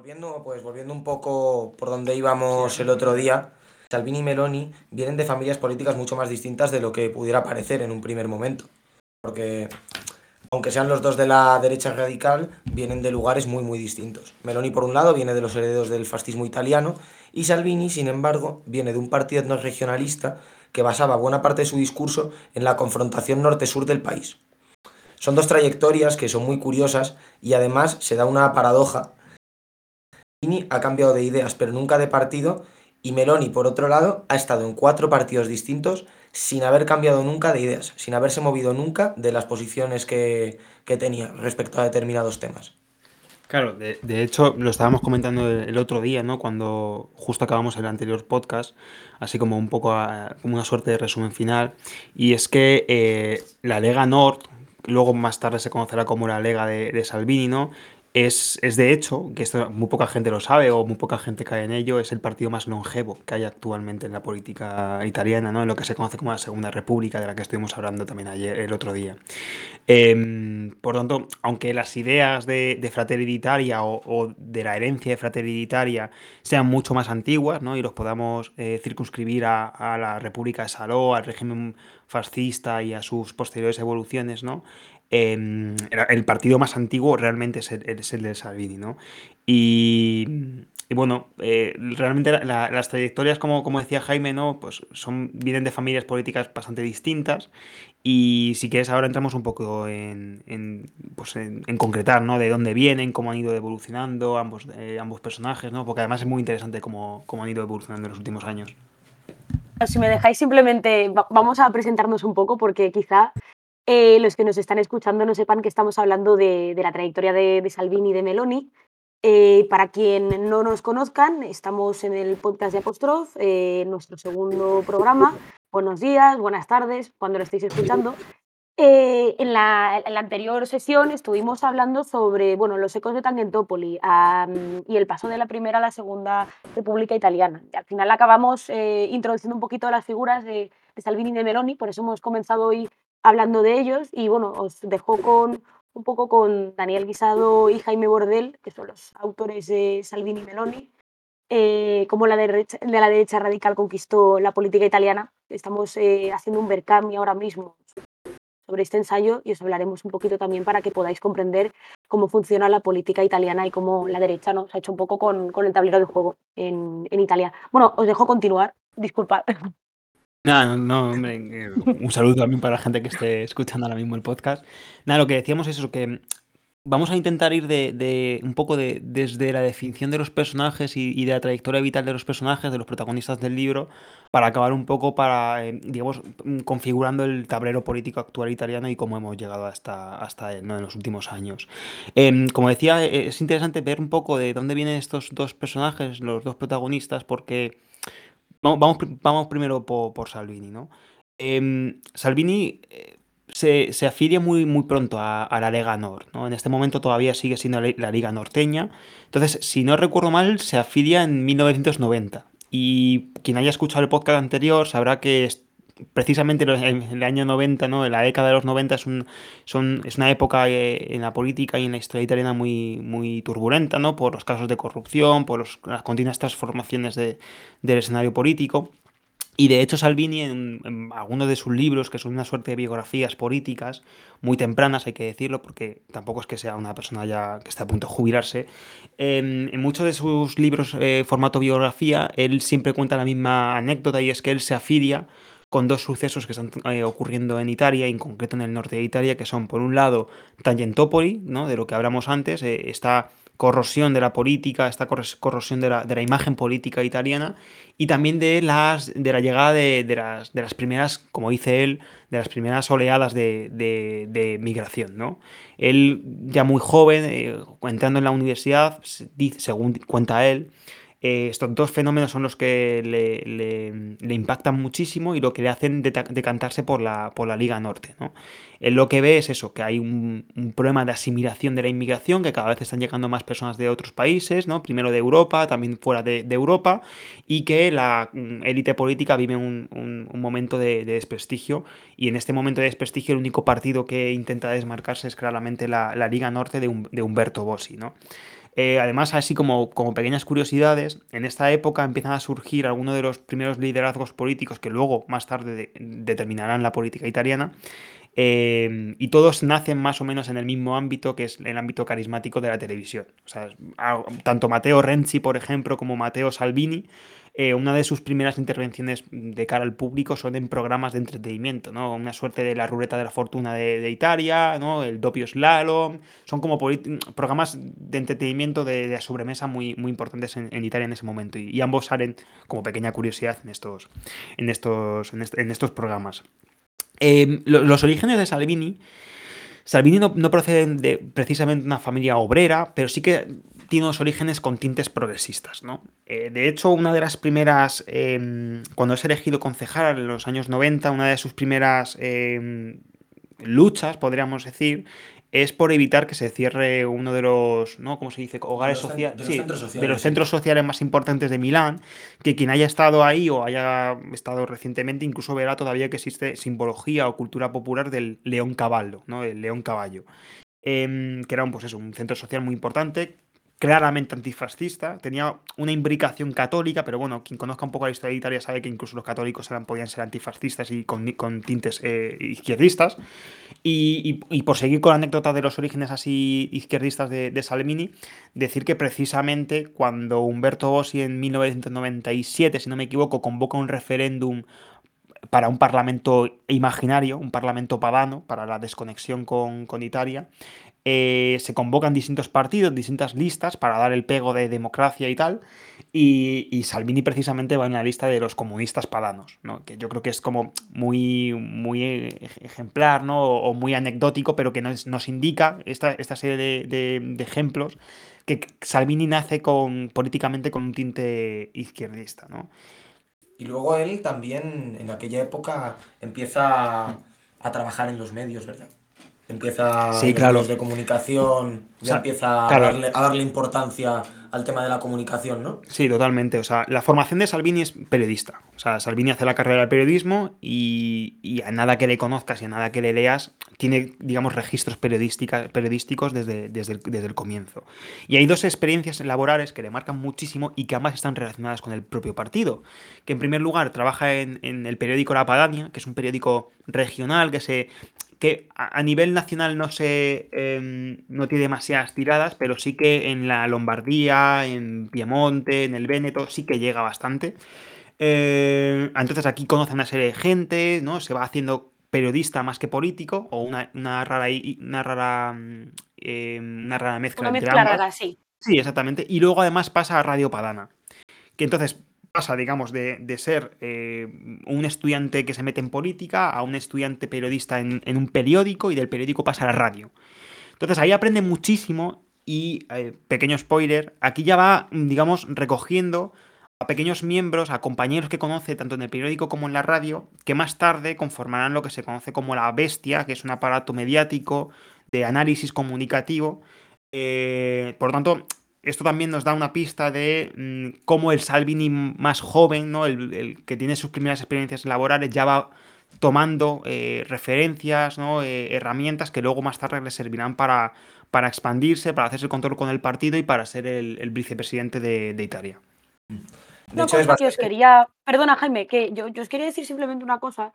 volviendo, pues volviendo un poco por donde íbamos el otro día, Salvini y Meloni vienen de familias políticas mucho más distintas de lo que pudiera parecer en un primer momento. Porque, aunque sean los dos de la derecha radical, vienen de lugares muy, muy distintos. Meloni, por un lado, viene de los herederos del fascismo italiano y Salvini, sin embargo, viene de un partido etno-regionalista que basaba buena parte de su discurso en la confrontación norte-sur del país. Son dos trayectorias que son muy curiosas y además se da una paradoja. Salvini ha cambiado de ideas, pero nunca de partido, y Meloni, por otro lado, ha estado en cuatro partidos distintos sin haber cambiado nunca de ideas, sin haberse movido nunca de las posiciones que, que tenía respecto a determinados temas. Claro, de, hecho lo estábamos comentando el, otro día, ¿no? Cuando justo acabamos el anterior podcast, así como un poco como una suerte de resumen final, y es que eh, la Lega Nord, luego más tarde se conocerá como la Lega de Salvini, ¿no? Es, es de hecho, que esto muy poca gente lo sabe o muy poca gente cae en ello, es el partido más longevo que hay actualmente en la política italiana, ¿no? En lo que se conoce como la Segunda República, de la que estuvimos hablando también ayer, el otro día. Em, por tanto, aunque las ideas de, de Fratelli o, de la herencia de Fratelli sean mucho más antiguas, ¿no? Y los podamos eh, circunscribir a, a la República de Saló, al régimen fascista y a sus posteriores evoluciones, ¿no? Em, el, partido más antiguo realmente es el, es el de Salvini, ¿no? Y, y bueno, eh, realmente la- la- las trayectorias, como, como decía Jaime, ¿no? Pues son, vienen de familias políticas bastante distintas y si quieres, ahora entramos un poco en, en, pues en, concretar, ¿no? De dónde vienen, cómo han ido evolucionando ambos, eh, ambos personajes, ¿no? Porque además es muy interesante cómo, cómo han ido evolucionando en los últimos años. Si me dejáis simplemente, va- vamos a presentarnos un poco porque quizá eh, los que nos están escuchando no sepan que estamos hablando de, la trayectoria de, Salvini y de Meloni. Eh, para quien no nos conozcan, estamos en el podcast de Apostrof, eh, nuestro segundo programa. Buenos días, buenas tardes, cuando lo estéis escuchando. Eh, en, la, anterior sesión estuvimos hablando sobre bueno, los ecos de Tangentopoli am, y el paso de la primera a la segunda República Italiana. Al final acabamos introduciendo un poquito las figuras de, de Salvini y de Meloni, por eso hemos comenzado hoy hablando de ellos y bueno, os dejo con un poco con Daniel Guisado y Jaime Bordel, que son los autores de Salvini y Meloni, eh, cómo la derecha, de la derecha radical conquistó la política italiana. Estamos eh, haciendo un Berkami ahora mismo sobre este ensayo y os hablaremos un poquito también para que podáis comprender cómo funciona la política italiana y cómo la derecha ¿no? se ha hecho un poco con, con el tablero de juego en, en Italia. Bueno, os dejo continuar, disculpad. Nada, no, hombre, eh, un saludo también para la gente que esté escuchando ahora mismo el podcast. Nada, lo que decíamos es eso, que vamos a intentar ir de, de un poco de, desde la definición de los personajes y, de la trayectoria vital de los personajes, de los protagonistas del libro, para acabar un poco para, eh, digamos, configurando el tablero político actual italiano y cómo hemos llegado hasta, hasta ¿no? en los últimos años. Em, como decía, eh, es interesante ver un poco de dónde vienen estos dos personajes, los dos protagonistas, porque Vamos, vamos, pri- vamos primero por, Salvini, ¿no? Em, Salvini eh, se, se afilia muy, muy pronto a, la Lega Nord, ¿no? En este momento todavía sigue siendo la, la Liga Norteña. Entonces, si no recuerdo mal, se afilia en 1990. Y quien haya escuchado el podcast anterior sabrá que precisamente en el año 90, ¿no? En la década de los 90 es, un, son, es una época eh, en la política y en la historia italiana muy, muy turbulenta, ¿no? Por los casos de corrupción, por los- las continuas transformaciones de del escenario político. Y de hecho Salvini en, en algunos de sus libros, que son una suerte de biografías políticas, muy tempranas hay que decirlo, porque tampoco es que sea una persona ya que está a punto de jubilarse, en, en muchos de sus libros eh, formato biografía, él siempre cuenta la misma anécdota y es que él se afilia con dos sucesos que están eh, ocurriendo en Italia, en concreto en el norte de Italia, que son por un lado Tangentopoli, ¿no? de lo que hablamos antes, eh, esta corrosión de la política, esta corros- corrosión de la, de la imagen política italiana y también de, las, de la llegada de, de las, de las primeras, como dice él, de las primeras oleadas de, de- migración, ¿no? Él, ya muy joven, eh, entrando en la universidad, según cuenta él, eh, estos dos fenómenos son los que le, impactan muchísimo y lo que le hacen decantarse por la, por la Liga Norte, ¿no? Él lo que ve es eso, que hay un, problema de asimilación de la inmigración, que cada vez están llegando más personas de otros países, ¿no? Primero de Europa, también fuera de, Europa, y que la mm, élite política vive un, momento de, de desprestigio, y en este momento de desprestigio el único partido que intenta desmarcarse es claramente la, Liga Norte de, Hum- de Humberto Bossi. Eh, además, así como, como pequeñas curiosidades, en esta época empiezan a surgir algunos de los primeros liderazgos políticos que luego, más tarde, determinarán la política italiana. Eh, y todos nacen más o menos en el mismo ámbito que es el ámbito carismático de la televisión. Sea, tanto Matteo Renzi, por ejemplo, como Matteo Salvini eh, una de sus primeras intervenciones de cara al público son en programas de entretenimiento, ¿no? Una suerte de la ruleta de la fortuna de, Italia, ¿no? El doppio slalom, son como programas de entretenimiento de, sobremesa muy, muy importantes en, Italia en ese momento y, ambos salen como pequeña curiosidad en estos, en estos, en, estos programas. Em, los orígenes de Salvini Salvini no, no, procede de precisamente una familia obrera, pero sí que tiene unos orígenes con tintes progresistas, ¿no? Eh, de hecho, una de las primeras, em, cuando es elegido concejal en los años 90, una de sus primeras em, luchas, podríamos decir, es por evitar que se cierre uno de los, ¿no? ¿Cómo se dice? Hogares sociales. de los centros sociales más importantes de Milán, que quien haya estado ahí o haya estado recientemente, incluso verá todavía que existe simbología o cultura popular del león caballo, ¿no? El león caballo. Em, que era un, pues eso, un centro social muy importante claramente antifascista, tenía una imbricación católica, pero bueno, quien conozca un poco la historia de Italia sabe que incluso los católicos eran, podían ser antifascistas y con, tintes eh, izquierdistas. Y, por seguir con la anécdota de los orígenes así izquierdistas de, de, Salvini, decir que precisamente cuando Humberto Bossi en 1997, si no me equivoco, convoca un referéndum para un parlamento imaginario, un parlamento pagano, para la desconexión con, con Italia, eh, se convocan distintos partidos, distintas listas para dar el pego de democracia y tal. Y, Salvini precisamente va en la lista de los comunistas padanos, ¿no? que yo creo que es como muy, muy ejemplar ¿no? o, muy anecdótico, pero que nos, nos indica esta, esta serie de, ejemplos que Salvini nace con, políticamente con un tinte izquierdista. ¿no? Y luego él también en aquella época empieza a trabajar en los medios, ¿verdad? Empieza sí, claro. de comunicación, ya empieza a, darle, importancia al tema de la comunicación, ¿no? Sí, totalmente. O sea, la formación de Salvini es periodista. O sea, Salvini hace la carrera de periodismo y, a nada que le conozcas y a nada que le leas, tiene, digamos, registros periodísticos desde, desde, el, desde el comienzo. Y hay dos experiencias laborales que le marcan muchísimo y que ambas están relacionadas con el propio partido. Que en primer lugar trabaja en, en el periódico La Padania, que es un periódico regional que se que a, nivel nacional no se em, no tiene demasiadas tiradas, pero sí que en la Lombardía, en Piemonte, en el Véneto, sí que llega bastante. Eh, entonces aquí conoce una serie de gente, ¿no? Se va haciendo periodista más que político, o una, rara una rara em, una rara mezcla. Una mezcla rara, sí. Sí, exactamente. Y luego además pasa a Radio Padana. Que entonces pasa, digamos, de, ser eh, un estudiante que se mete en política a un estudiante periodista en, un periódico y del periódico pasa a la radio. Entonces ahí aprende muchísimo y, eh, pequeño spoiler, aquí ya va, digamos, recogiendo a pequeños miembros, a compañeros que conoce tanto en el periódico como en la radio, que más tarde conformarán lo que se conoce como la bestia, que es un aparato mediático de análisis comunicativo. Eh, por lo tanto, esto también nos da una pista de mm, cómo el Salvini más joven, ¿no? El, que tiene sus primeras experiencias laborales, ya va tomando eh, referencias, ¿no? Eh, herramientas que luego más tarde le servirán para, para expandirse, para hacerse el control con el partido y para ser el, vicepresidente de, Italia. De hecho, que os quería, perdona Jaime, que yo, yo os quería decir simplemente una cosa,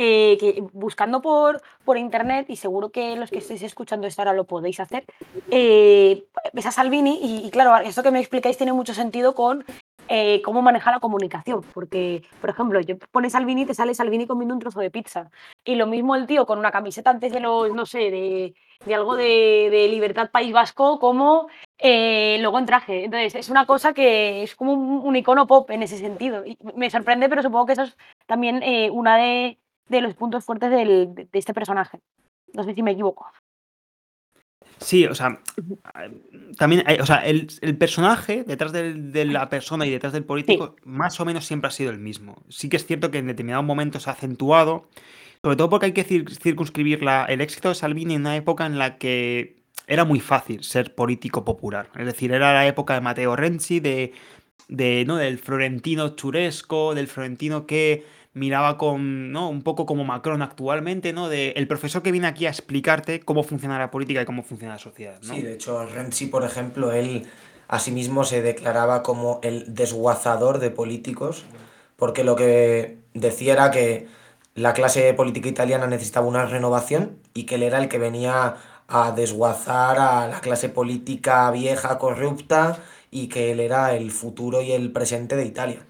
eh, que buscando por, por internet, y seguro que los que estéis escuchando esto ahora lo podéis hacer, eh, ves a Salvini y, claro, esto que me explicáis tiene mucho sentido con eh, cómo manejar la comunicación, porque, por ejemplo, yo pones Salvini y te sale Salvini comiendo un trozo de pizza, y lo mismo el tío con una camiseta antes de los, no sé, de, de algo de, de, Libertad País Vasco, como luego en traje. Entonces, es una cosa que es como un, icono pop en ese sentido. Y me sorprende, pero supongo que eso es también una de, de los puntos fuertes de, este personaje. No sé si me equivoco. Sí, o sea, también, o sea, el, personaje detrás de, la persona y detrás del político más o menos siempre ha sido el mismo. Sí que es cierto que en determinados momentos se ha acentuado, sobre todo porque hay que circunscribir la, el éxito de Salvini en una época en la que era muy fácil ser político popular. Es decir, era la época de Matteo Renzi, de, de ¿no? del florentino churesco, del florentino que miraba con, ¿no? Un poco como Macron actualmente, ¿no? De el profesor que viene aquí a explicarte cómo funciona la política y cómo funciona la sociedad. Sí, de hecho, Renzi, por ejemplo, él asimismo se declaraba como el desguazador de políticos, porque lo que decía era que la clase política italiana necesitaba una renovación y que él era el que venía a desguazar a la clase política vieja, corrupta, y que él era el futuro y el presente de Italia.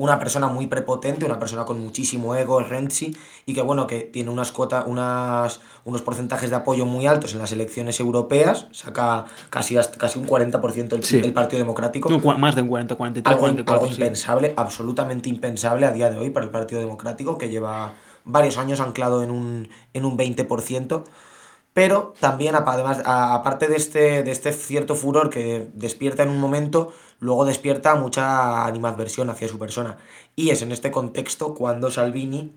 Una persona muy prepotente, una persona con muchísimo ego, Renzi, y que bueno, que tiene unas cuotas, unas, unos porcentajes de apoyo muy altos en las elecciones europeas, saca casi, casi un 40% el, Sí. el Partido Democrático. No, más de un 40, 43, Algo, 44. algo sí. impensable, absolutamente impensable a día de hoy para el Partido Democrático, que lleva varios años anclado en un, en un 20%. Pero también, además, aparte de este, de este cierto furor que despierta en un momento, luego despierta mucha animadversión hacia su persona. Y es en este contexto cuando Salvini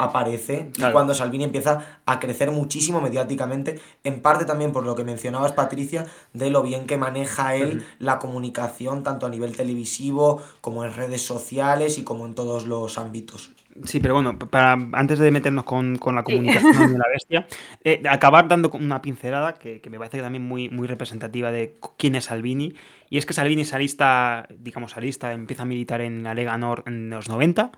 aparece y cuando Salvini empieza a crecer muchísimo mediáticamente, en parte también por lo que mencionabas, Patricia, de lo bien que maneja él la comunicación, tanto a nivel televisivo como en redes sociales y como en todos los ámbitos. Sí, pero bueno, para, antes de meternos con, con la Sí. comunicación de la bestia, eh, acabar dando una pincelada que, que me parece también muy, muy representativa de quién es Salvini. Y es que Salvini es alista, digamos, alista, empieza a militar en la Lega Nord en los 90.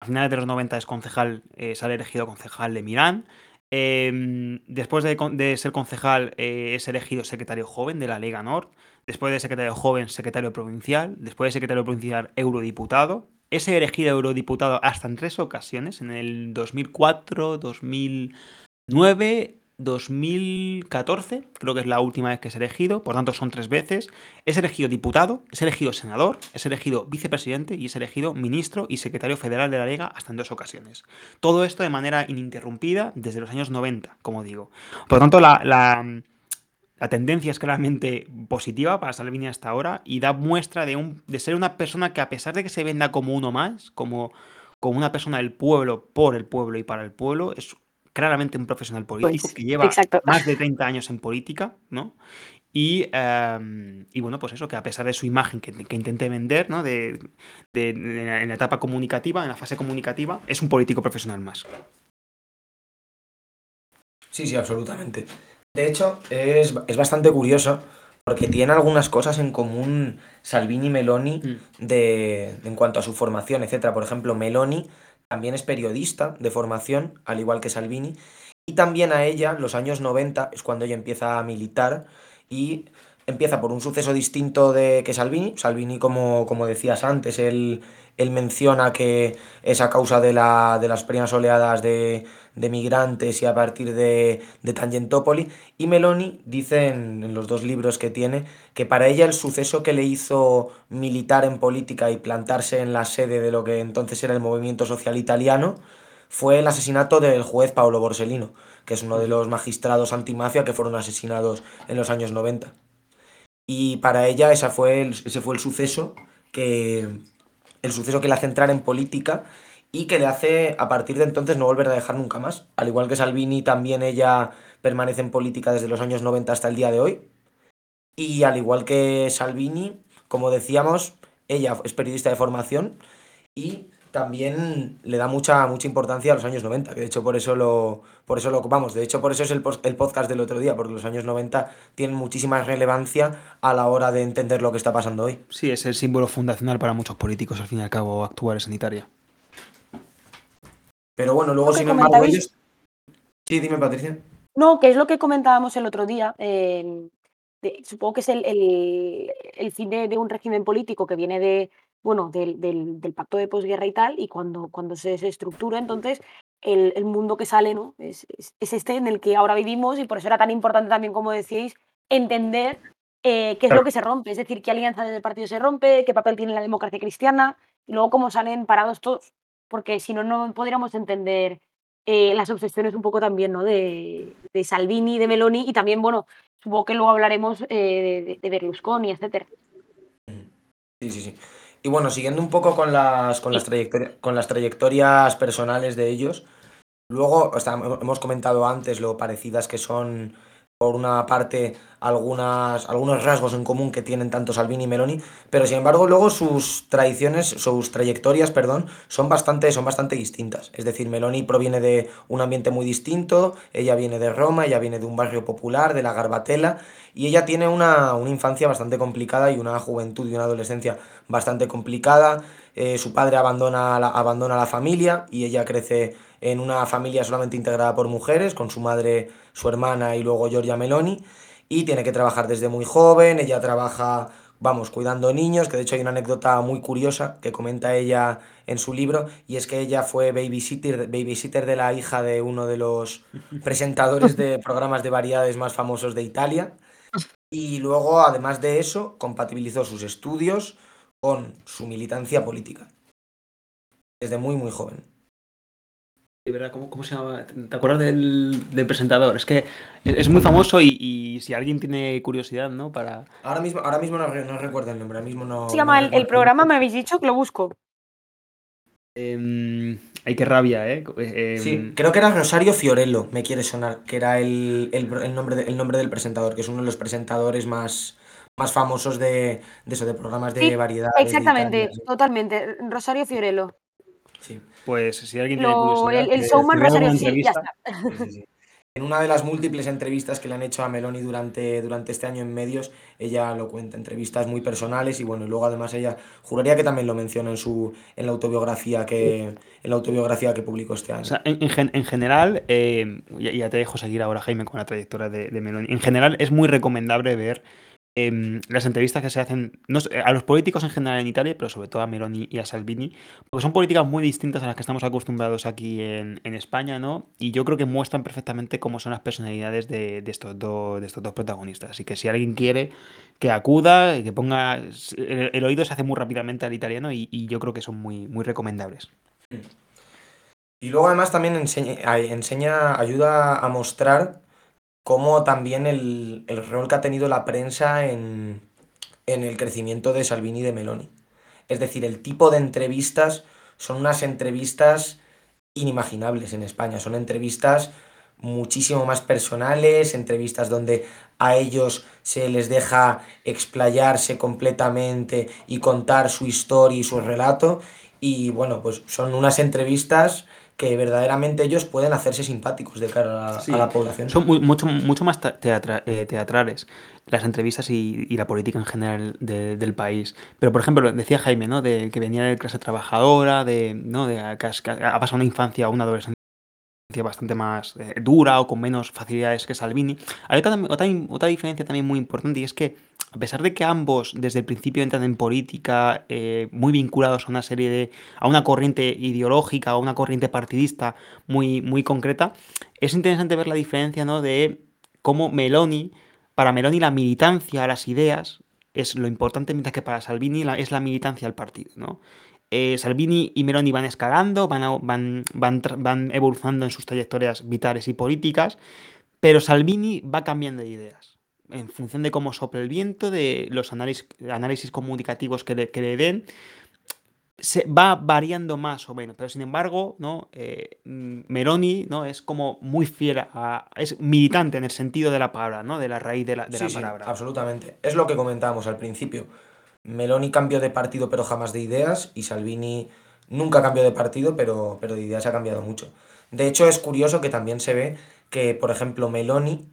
A finales de los 90 es concejal, eh, sale elegido concejal de Milán. Eh, después de ser concejal, eh, es elegido secretario joven de la Lega Nord. Después de secretario joven, secretario provincial. Después de secretario provincial, eurodiputado. Es elegido eurodiputado hasta en tres ocasiones, en el 2004, 2009, 2014, creo que es la última vez que es elegido, por tanto son tres veces. Es elegido diputado, es elegido senador, es elegido vicepresidente y es elegido ministro y secretario federal de la Liga hasta en dos ocasiones. Todo esto de manera ininterrumpida desde los años 90, como digo. Por tanto, la, la- la tendencia es claramente positiva para Salvini hasta ahora y da muestra de, un, de ser una persona que a pesar de que se venda como uno más, como, como una persona del pueblo, por el pueblo y para el pueblo, es claramente un profesional político Pues, que lleva exacto. más de 30 años en política, ¿no? Y, em, y bueno, pues eso, que a pesar de su imagen que, que intente vender, ¿no? De, de- en la etapa comunicativa, en la fase comunicativa, es un político profesional más. Sí, sí, absolutamente. De hecho, es, es bastante curioso porque tiene algunas cosas en común Salvini y Meloni de, en cuanto a su formación, etcétera. Por ejemplo, Meloni también es periodista de formación, al igual que Salvini, y también a ella, los años 90, es cuando ella empieza a militar y empieza por un suceso distinto de que Salvini. Salvini, como, como decías antes, él, él menciona que es a causa de, la, de las primeras oleadas de, de migrantes y a partir de, de Tangentopoli. Y Meloni dice en, los dos libros que tiene que para ella el suceso que le hizo militar en política y plantarse en la sede de lo que entonces era el movimiento social italiano fue el asesinato del juez Paolo Borsellino, que es uno de los magistrados antimafia que fueron asesinados en los años 90. Y para ella fue ese fue el suceso que el suceso que le hace entrar en política y que le hace a partir de entonces no volver a dejar nunca más. Al igual que Salvini, también ella permanece en política desde los años 90 hasta el día de hoy. Y al igual que Salvini, como decíamos, ella es periodista de formación y también le da mucha, mucha importancia a los años 90, que de hecho por eso lo, por eso lo ocupamos. De hecho, por eso es el, el podcast del otro día, porque los años 90 tienen muchísima relevancia a la hora de entender lo que está pasando hoy. Sí, es el símbolo fundacional para muchos políticos, al fin y al cabo, actuales en Italia. Pero bueno, luego, sin embargo, ellos... Sí, dime, Patricia. No, que es lo que comentábamos el otro día. eh, de- supongo que es el, el- el fin de, de un régimen político que viene de, bueno, del, del- del pacto de posguerra y tal, y cuando, cuando se, se estructura, entonces el, el mundo que sale ¿no? es, es- es este en el que ahora vivimos, y por eso era tan importante también, como decíais, entender eh, qué es lo que se rompe, es decir, qué alianza del partido se rompe, qué papel tiene la democracia cristiana, y luego cómo salen parados todos, porque si no, no podríamos entender eh, las obsesiones un poco también, ¿no? De, de Salvini, de Meloni y también, bueno, supongo que luego hablaremos eh, de, de Berlusconi, etcétera. Sí, sí, sí. Y bueno, siguiendo un poco con las, con las, trayectorias, con las trayectorias personales de ellos, luego o sea, hemos comentado antes lo parecidas que son, por una parte, algunas, algunos rasgos en común que tienen tanto Salvini y Meloni, pero sin embargo luego sus tradiciones, sus trayectorias, perdón, son bastante, son bastante distintas. Es decir, Meloni proviene de un ambiente muy distinto, ella viene de Roma, ella viene de un barrio popular, de la Garbatela, y ella tiene una, una infancia bastante complicada y una juventud y una adolescencia bastante complicada. Eh, su padre abandona la, abandona la familia y ella crece en una familia solamente integrada por mujeres, con su madre, su hermana y luego Giorgia Meloni. Y tiene que trabajar desde muy joven, ella trabaja, vamos, cuidando niños, que de hecho hay una anécdota muy curiosa que comenta ella en su libro, y es que ella fue babysitter, babysitter de la hija de uno de los presentadores de programas de variedades más famosos de Italia, y luego, además de eso, compatibilizó sus estudios con su militancia política, desde muy, muy joven. ¿Cómo, ¿Cómo, se llama? ¿Te acuerdas del, del presentador? Es que es muy famoso y, y, si alguien tiene curiosidad, ¿no? Para... Ahora mismo, ahora mismo no, no recuerdo el nombre, ahora mismo no... Se llama no el, el, programa, me habéis dicho que lo busco. Eh, ay, qué rabia, ¿eh? eh sí, creo que era Rosario Fiorello, me quiere sonar, que era el, el, el nombre, de, el nombre del presentador, que es uno de los presentadores más, más famosos de, de eso, de programas de sí, variedad. Exactamente, Italia, totalmente. Rosario Fiorello. Sí. Pues si alguien Lo, tiene curiosidad, el, el showman Rosario, sí, ya está. Sí, sí, en una de las múltiples entrevistas que le han hecho a Meloni durante, durante este año en medios, ella lo cuenta, entrevistas muy personales y bueno, y luego además ella juraría que también lo menciona en su en la autobiografía que en la autobiografía que publicó este año. O sea, en, en, en general, eh, ya, ya, te dejo seguir ahora, Jaime, con la trayectoria de, de Meloni. En general, es muy recomendable ver eh, las entrevistas que se hacen a los políticos en general en Italia, pero sobre todo a Meloni y a Salvini, porque son políticas muy distintas a las que estamos acostumbrados aquí en, España, ¿no? Y yo creo que muestran perfectamente cómo son las personalidades de, estos, dos, protagonistas. Así que si alguien quiere que acuda, que ponga... El, oído se hace muy rápidamente al italiano y, y, yo creo que son muy, muy recomendables. Y luego además también enseña, enseña ayuda a mostrar como también el, el, rol que ha tenido la prensa en, en, el crecimiento de Salvini y de Meloni. Es decir, el tipo de entrevistas son unas entrevistas inimaginables en España, son entrevistas muchísimo más personales, entrevistas donde a ellos se les deja explayarse completamente y contar su historia y su relato. Y bueno, pues son unas entrevistas que verdaderamente ellos pueden hacerse simpáticos de cara a, sí, a la población. Son muy, mucho, mucho más teatra, eh, teatrales las entrevistas y, y, la política en general de, del país. Pero, por ejemplo, decía Jaime, ¿no? De que venía de clase trabajadora, de, ¿no? de que ha pasado una infancia o una adolescencia bastante más eh, dura o con menos facilidades que Salvini. Hay otra, diferencia también muy importante y es que a pesar de que ambos desde el principio entran en política eh, muy vinculados a una serie de a una corriente ideológica o una corriente partidista muy, muy concreta, es interesante ver la diferencia ¿no? de cómo Meloni, para Meloni la militancia, las ideas es lo importante, mientras que para Salvini es la militancia al partido, ¿no? Eh, Salvini y Meloni van escalando, van, a, van, van, van, evolucionando en sus trayectorias vitales y políticas, pero Salvini va cambiando de ideas en función de cómo sopla el viento, de los análisis, análisis comunicativos que le, que le den. Se va variando más o menos, pero sin embargo, ¿no? Eh, Meloni ¿no? es como muy fiel a, es militante en el sentido de la palabra, ¿no? de la raíz de la, de sí, la sí, palabra. absolutamente. Es lo que comentábamos al principio. Meloni cambió de partido pero jamás de ideas y Salvini nunca cambió de partido pero, pero de ideas ha cambiado mucho. De hecho es curioso que también se ve que, por ejemplo, Meloni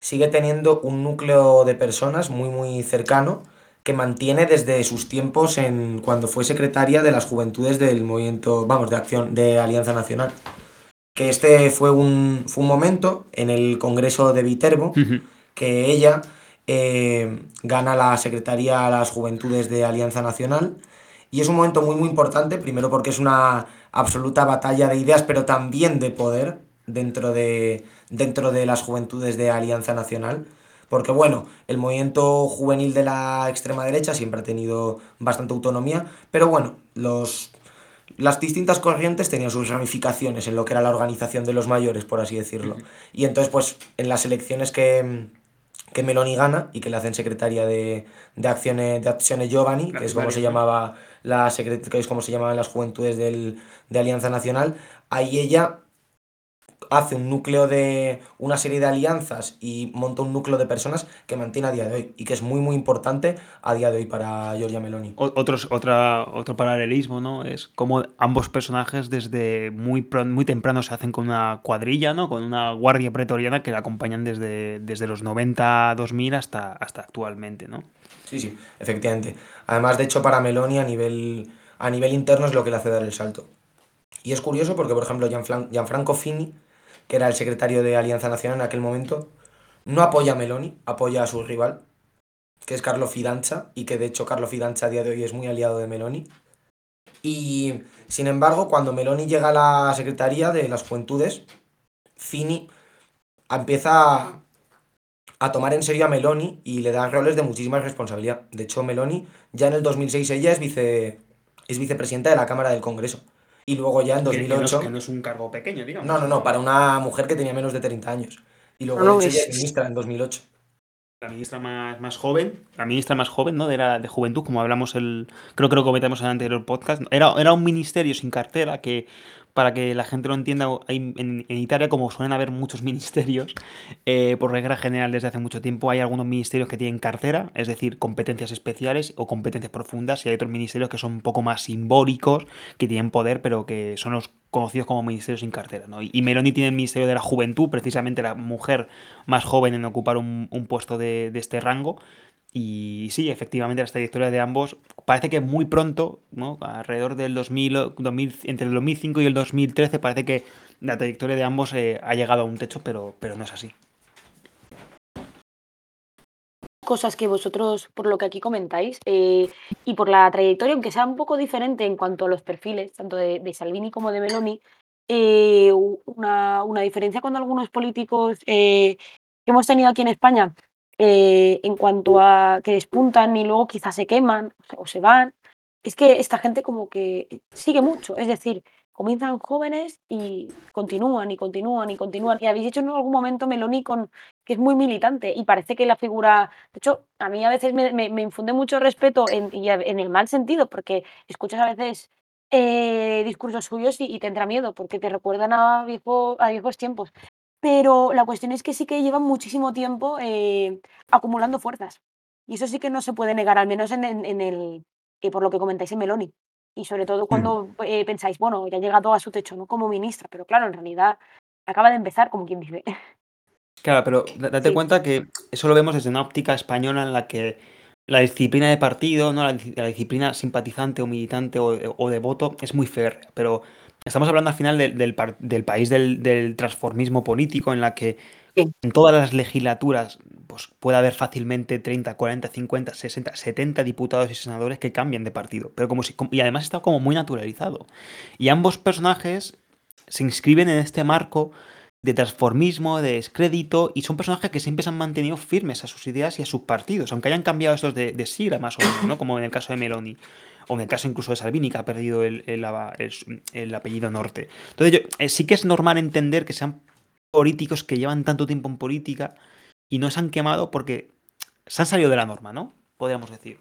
sigue teniendo un núcleo de personas muy muy cercano que mantiene desde sus tiempos en cuando fue secretaria de las juventudes del movimiento, vamos, de acción de Alianza Nacional. Que este fue un, fue un momento en el Congreso de Viterbo uh -huh. que ella eh, gana la Secretaría a las Juventudes de Alianza Nacional y es un momento muy muy importante, primero porque es una absoluta batalla de ideas, pero también de poder dentro de, dentro de las juventudes de Alianza Nacional. Porque bueno, el movimiento juvenil de la extrema derecha siempre ha tenido bastante autonomía, pero bueno, los, las distintas corrientes tenían sus ramificaciones en lo que era la organización de los mayores, por así decirlo. Y entonces, pues, en las elecciones que, que Meloni gana y que le hacen secretaria de, de Acciones de Acciones Giovanni, que es como se llamaba la que es como se llamaban las juventudes del, de Alianza Nacional, ahí ella hace un núcleo de una serie de alianzas y monta un núcleo de personas que mantiene a día de hoy y que es muy muy importante a día de hoy para Giorgia Meloni. Otros, otra, otro paralelismo, ¿no? Es como ambos personajes desde muy, muy temprano se hacen con una cuadrilla, ¿no? Con una guardia pretoriana que la acompañan desde, desde los 90, 2000 hasta, hasta actualmente, ¿no? Sí, sí, efectivamente. Además, de hecho, para Meloni a nivel, a nivel interno es lo que le hace dar el salto. Y es curioso porque, por ejemplo, Gianfranco Fini, que era el secretario de Alianza Nacional en aquel momento, no apoya a Meloni, apoya a su rival, que es Carlo Fidanza, y que de hecho Carlo Fidanza a día de hoy es muy aliado de Meloni. Y sin embargo, cuando Meloni llega a la Secretaría de las Juventudes, Fini empieza a tomar en serio a Meloni y le da roles de muchísima responsabilidad. De hecho, Meloni ya en el 2006 ella es, vice, es vicepresidenta de la Cámara del Congreso. Y luego ya en 2008... Que, no, es, un cargo pequeño, digamos. No, no, no, para una mujer que tenía menos de 30 años. Y luego ella es ministra en 2008. La ministra más, más joven, la ministra más joven, ¿no? De, la, de Juventud, como hablamos el... Creo, creo que comentamos en el anterior podcast. Era, era un ministerio sin cartera que para que la gente lo entienda, en, Italia, como suelen haber muchos ministerios, eh, por regla general desde hace mucho tiempo, hay algunos ministerios que tienen cartera, es decir, competencias especiales o competencias profundas, y hay otros ministerios que son un poco más simbólicos, que tienen poder, pero que son los conocidos como ministerios sin cartera. Y Meloni tiene el Ministerio de la Juventud, precisamente la mujer más joven en ocupar un, puesto de este rango. Y sí, efectivamente, la trayectoria de ambos parece que muy pronto, ¿no? alrededor del 2000, 2000, entre el 2005 y el 2013, parece que la trayectoria de ambos eh, ha llegado a un techo, pero, pero no es así. Cosas que vosotros, por lo que aquí comentáis, eh, y por la trayectoria, aunque sea un poco diferente en cuanto a los perfiles, tanto de, Salvini como de Meloni, eh, una, una, diferencia con algunos políticos que hemos tenido aquí en España eh, en cuanto a que despuntan y luego quizás se queman o se van. Es que esta gente como que sigue mucho, es decir, comienzan jóvenes y continúan y continúan y continúan. Y habéis dicho en algún momento Meloni con, que es muy militante y parece que la figura, de hecho, a mí a veces me, infunde mucho respeto en, el mal sentido, porque escuchas a veces eh, discursos suyos y, y, te entra miedo, porque te recuerdan a, a viejos tiempos. Pero la cuestión es que sí que llevan muchísimo tiempo eh, acumulando fuerzas. Y eso sí que no se puede negar, al menos en, el, eh, por lo que comentáis en Meloni. Y sobre todo mm. cuando eh, pensáis, bueno, ya ha llegado a su techo, ¿no? Como ministra, pero claro, en realidad acaba de empezar, como quien dice. Claro, pero date cuenta que eso lo vemos desde una óptica española en la que la disciplina de partido, ¿no? la, disciplina simpatizante o militante o, o, de voto es muy férrea, pero Estamos hablando al final del, país del, transformismo político, en la que en todas las legislaturas pues, puede haber fácilmente 30, 40, 50, 60, 70 diputados y senadores que cambian de partido. Pero como si, y además está como muy naturalizado. Y ambos personajes se inscriben en este marco de transformismo, de descrédito, y son personajes que siempre se han mantenido firmes a sus ideas y a sus partidos, aunque hayan cambiado estos de, de sigla más o menos, ¿no? como en el caso de Meloni o en el caso incluso de Salvini, que ha perdido el, el, apellido norte. Entonces, yo, eh, sí que es normal entender que sean políticos que llevan tanto tiempo en política y no se han quemado porque se han salido de la norma, ¿no? Podríamos decir.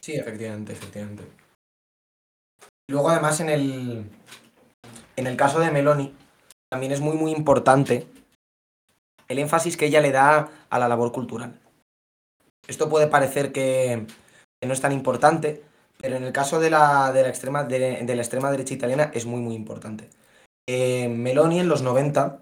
Sí, efectivamente, efectivamente. Luego, además, en el, en el caso de Meloni, también es muy, muy importante el énfasis que ella le da a la labor cultural. Esto puede parecer que, que no es tan importante, pero en el caso de la, de la, extrema, de, la extrema derecha italiana es muy, muy importante. Eh, Meloni en los 90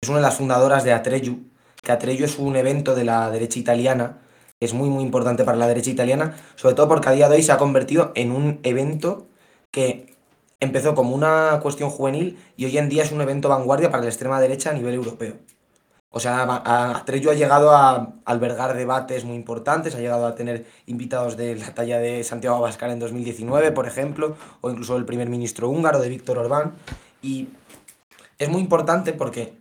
es una de las fundadoras de Atreyu, que Atreyu es un evento de la derecha italiana, que es muy, muy importante para la derecha italiana, sobre todo porque a día de hoy se ha convertido en un evento que empezó como una cuestión juvenil y hoy en día es un evento vanguardia para la extrema derecha a nivel europeo. O sea, Atreyu ha llegado a albergar debates muy importantes, ha llegado a tener invitados de la talla de Santiago Abascal en 2019, por ejemplo, o incluso el primer ministro húngaro de Víctor Orbán. Y es muy importante porque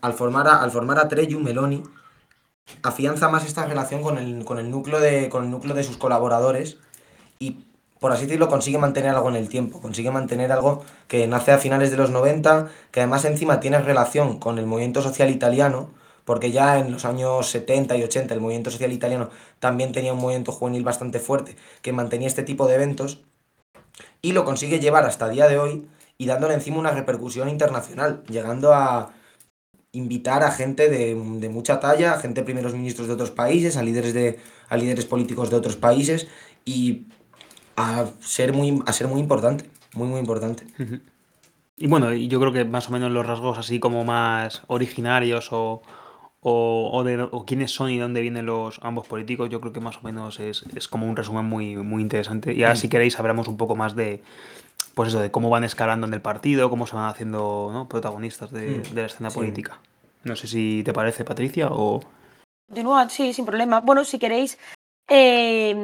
al, formar a, al formar Atreyu, Meloni afianza más esta relación con el, con el, núcleo, de, con el núcleo de sus colaboradores por así decirlo, consigue mantener algo en el tiempo, consigue mantener algo que nace a finales de los 90, que además encima tiene relación con el movimiento social italiano, porque ya en los años 70 y 80 el movimiento social italiano también tenía un movimiento juvenil bastante fuerte que mantenía este tipo de eventos, y lo consigue llevar hasta día de hoy, y dándole encima una repercusión internacional, llegando a invitar a gente de, mucha talla, a gente primeros ministros de otros países, a líderes, de, a líderes políticos de otros países y a ser muy, a ser muy importante, muy, muy importante. Y bueno, yo creo que más o menos los rasgos así como más originarios o, o, de, o quiénes son y dónde vienen los ambos políticos, yo creo que más o menos es, es como un resumen muy, muy interesante. Y ahora mm. si queréis hablamos un poco más de, pues eso, de cómo van escalando en el partido, cómo se van haciendo ¿no? protagonistas de, mm. de, la escena política. No sé si te parece, Patricia, o... De nuevo, sí, sin problema. Bueno, si queréis, eh,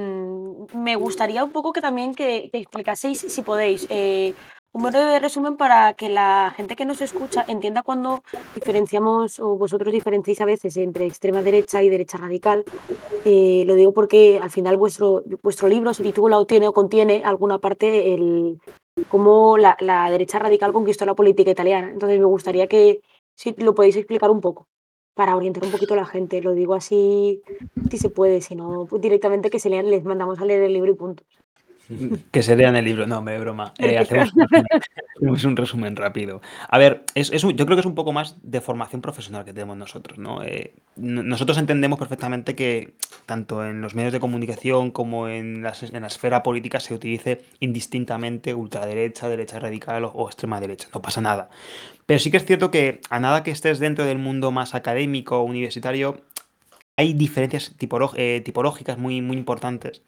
me gustaría un poco que también que, que explicaseis, si podéis, eh, un breve resumen para que la gente que nos escucha entienda cuando diferenciamos, o vosotros diferenciáis a veces entre extrema derecha y derecha radical. Eh, lo digo porque al final vuestro, vuestro libro se titula o tiene o contiene alguna parte el cómo la, la derecha radical conquistó la política italiana. Entonces me gustaría que si lo podéis explicar un poco para orientar un poquito a la gente. Lo digo así si se puede, si no, pues directamente que se lean, les mandamos a leer el libro y punto. Que se lean el libro. No, me broma. Eh, hacemos, un resumen, rápido. A ver, es, yo creo que es un poco más de formación profesional que tenemos nosotros. ¿no? Eh, nosotros entendemos perfectamente que tanto en los medios de comunicación como en, en la esfera política se utilice indistintamente ultraderecha, derecha radical o, extrema derecha. No pasa nada. Pero sí que es cierto que a nada que estés dentro del mundo más académico o universitario, hay diferencias eh, tipológicas muy, muy importantes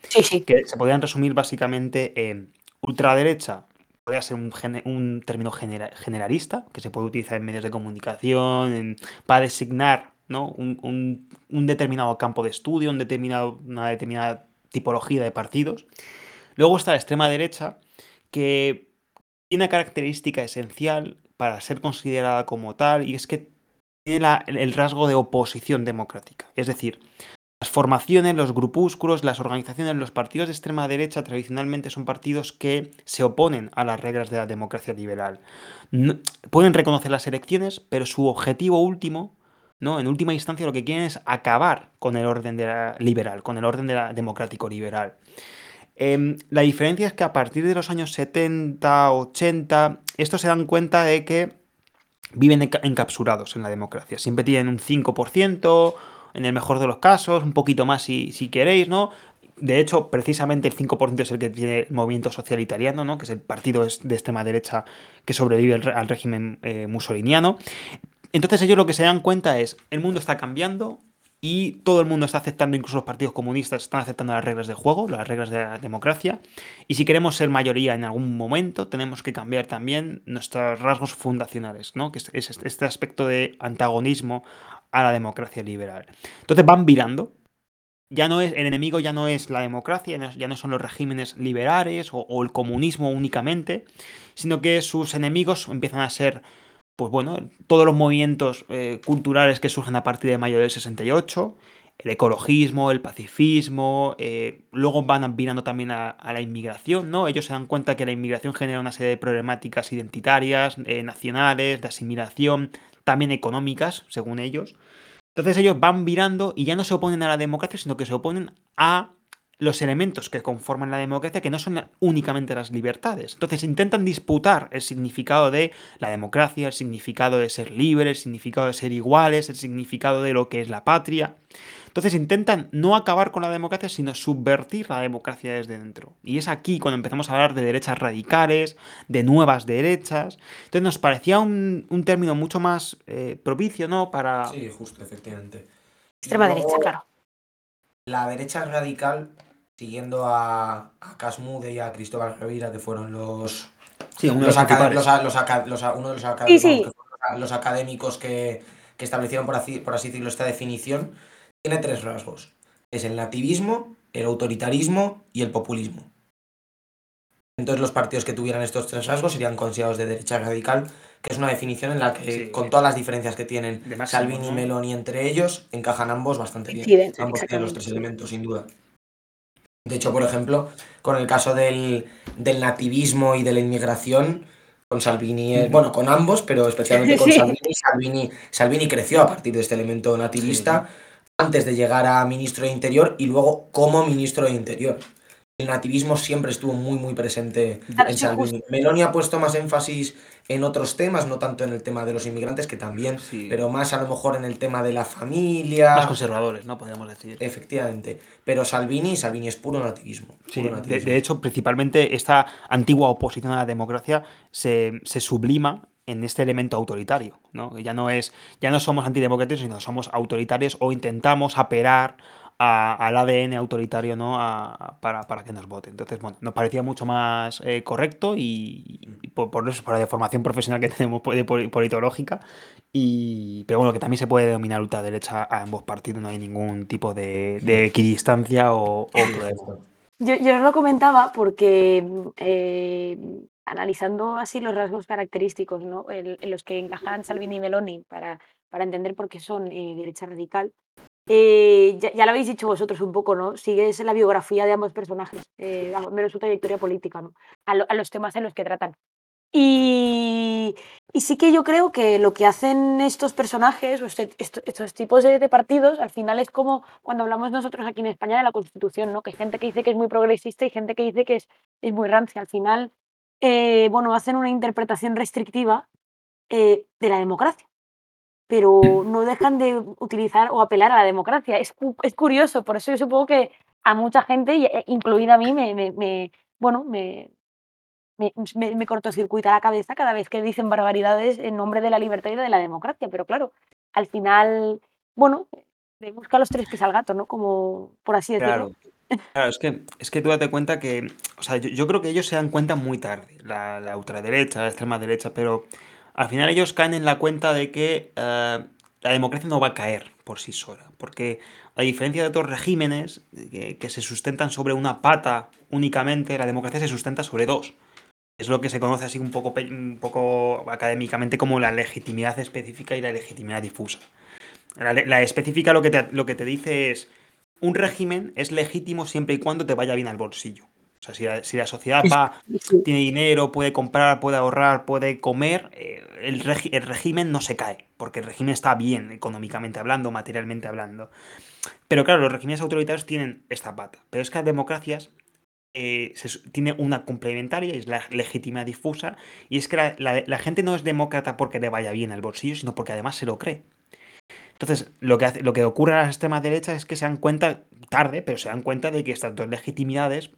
que se podrían resumir básicamente en ultraderecha. Podría ser un, un término generalista que se puede utilizar en medios de comunicación para designar ¿no? un, determinado campo de estudio, un determinado, una determinada tipología de partidos. Luego está la extrema derecha, que tiene una característica esencial para ser considerada como tal, y es que tiene el rasgo de oposición democrática. Es decir, las formaciones, los grupúsculos, las organizaciones, los partidos de extrema derecha tradicionalmente son partidos que se oponen a las reglas de la democracia liberal. pueden reconocer las elecciones, pero su objetivo último, ¿no? en última instancia, lo que quieren es acabar con el orden liberal, con el orden de la democrático liberal. Em, la diferencia es que a partir de los años 70, 80, estos se dan cuenta de que viven encapsulados en la democracia. Siempre tienen un 5%, en el mejor de los casos, un poquito más si, si queréis, ¿no? De hecho, precisamente el 5% es el que tiene el movimiento social italiano, ¿no? que es el partido de extrema derecha que sobrevive al régimen eh, musoliniano. Entonces ellos lo que se dan cuenta es, el mundo está cambiando, y todo el mundo está aceptando, incluso los partidos comunistas están aceptando las reglas de juego, las reglas de la democracia. Y si queremos ser mayoría en algún momento, tenemos que cambiar también nuestros rasgos fundacionales, ¿no? que es este aspecto de antagonismo a la democracia liberal. Entonces van virando. Ya no es, el enemigo ya no es la democracia, ya no son los regímenes liberales o el comunismo únicamente, sino que sus enemigos empiezan a ser pues bueno, todos los movimientos eh, culturales que surgen a partir de mayo del 68, el ecologismo, el pacifismo, eh, luego van virando también a, la inmigración, ¿no? Ellos se dan cuenta que la inmigración genera una serie de problemáticas identitarias, eh, nacionales, de asimilación, también económicas, según ellos. Entonces ellos van virando y ya no se oponen a la democracia, sino que se oponen a los elementos que conforman la democracia que no son únicamente las libertades. Entonces intentan disputar el significado de la democracia, el significado de ser libre, el significado de ser iguales, el significado de lo que es la patria. Entonces intentan no acabar con la democracia, sino subvertir la democracia desde dentro. Y es aquí cuando empezamos a hablar de derechas radicales, de nuevas derechas. Entonces nos parecía un, término mucho más eh, propicio, ¿no? Para... Sí, justo, efectivamente. Extrema derecha, claro. La derecha radical siguiendo a, a Casmude y a Cristóbal Revira, que fueron los, sí, uno, los, uno de los académicos, los académicos que, que establecieron, por así, por así decirlo, esta definición, tiene tres rasgos. Es el nativismo, el autoritarismo y el populismo. Entonces los partidos que tuvieran estos tres rasgos serían considerados de derecha radical, que es una definición en la que, con todas las diferencias que tienen Salvini y Meloni entre ellos, encajan ambos bastante bien. ambos tienen los tres elementos, sin duda. De hecho, por ejemplo, con el caso del, nativismo y de la inmigración, con Salvini, eh, bueno, con ambos, pero especialmente con Salvini, Salvini, creció a partir de este elemento nativista antes de llegar a ministro de Interior y luego como ministro de Interior. El nativismo siempre estuvo muy, muy presente Claro, en sí, Salvini. Meloni ha puesto más énfasis en otros temas, no tanto en el tema de los inmigrantes, que también, Sí. pero más a lo mejor en el tema de la familia. Más conservadores, ¿no? Podríamos decir. Efectivamente. Pero Salvini, Salvini es puro nativismo. Sí, de, hecho, principalmente esta antigua oposición a la democracia se, se sublima en este elemento autoritario, ¿no? Ya no es, ya no somos antidemocráticos, sino somos autoritarios o intentamos apelar a- al ADN autoritario, ¿no? A- para, para que nos voten. Entonces, bueno, nos parecía mucho más eh, correcto y, y por, por eso, por la deformación profesional que tenemos politológica. Y, pero bueno, que también se puede denominar ultraderecha a ambos partidos, no hay ningún tipo de, de equidistancia o, o prueba. Yo, yo os lo comentaba porque eh, analizando así los rasgos característicos ¿no? en, en los que encajan Salvini y Meloni para, para entender por qué son eh, derecha radical, eh, ya, ya lo habéis dicho vosotros un poco, ¿no? Sigues la biografía de ambos personajes, eh, menos su trayectoria política, ¿no? A, lo- a los temas en los que tratan. Y, y sí que yo creo que lo que hacen estos personajes o este- esto- estos tipos de, de partidos, al final es como cuando hablamos nosotros aquí en España de la Constitución, ¿no? Que hay gente que dice que es muy progresista y gente que dice que es, es muy rancia. Al final, eh, bueno, hacen una interpretación restrictiva eh, de la democracia, pero no dejan de utilizar o apelar a la democracia. Es, es curioso, por eso yo supongo que a mucha gente, y- e- incluida a mí, me, me- me- bueno, me, me, me, cortocircuita la cabeza cada vez que dicen barbaridades en nombre de la libertad y de la democracia. Pero claro, al final, bueno, busca los tres pies al gato, ¿no? Como por así decirlo. Claro, claro, es que, es que tú date cuenta que, o sea, yo, yo creo que ellos se dan cuenta muy tarde, la, la ultraderecha, la extrema derecha, pero al final ellos caen en la cuenta de que eh, la democracia no va a caer por sí sola, porque a diferencia de otros regímenes que, que se sustentan sobre una pata únicamente, la democracia se sustenta sobre dos. Es lo que se conoce así un poco, un poco académicamente como la legitimidad específica y la legitimidad difusa. La específica lo que, te, lo que te dice es, un régimen es legítimo siempre y cuando te vaya bien al bolsillo. O sea, si la, si la sociedad va, tiene dinero, puede comprar, puede ahorrar, puede comer, eh, el, regi- el régimen no se cae, porque el régimen está bien económicamente hablando, materialmente hablando. Pero claro, los regímenes autoritarios tienen esta pata. Pero es que las democracias eh, se tiene una complementaria, y es la legítima difusa, y es que la, la- la gente no es demócrata porque le vaya bien al bolsillo, sino porque además se lo cree. Entonces, lo que, hace- lo que ocurre a la extrema derecha es que se dan cuenta, tarde, pero se dan cuenta de que estas dos legitimidades,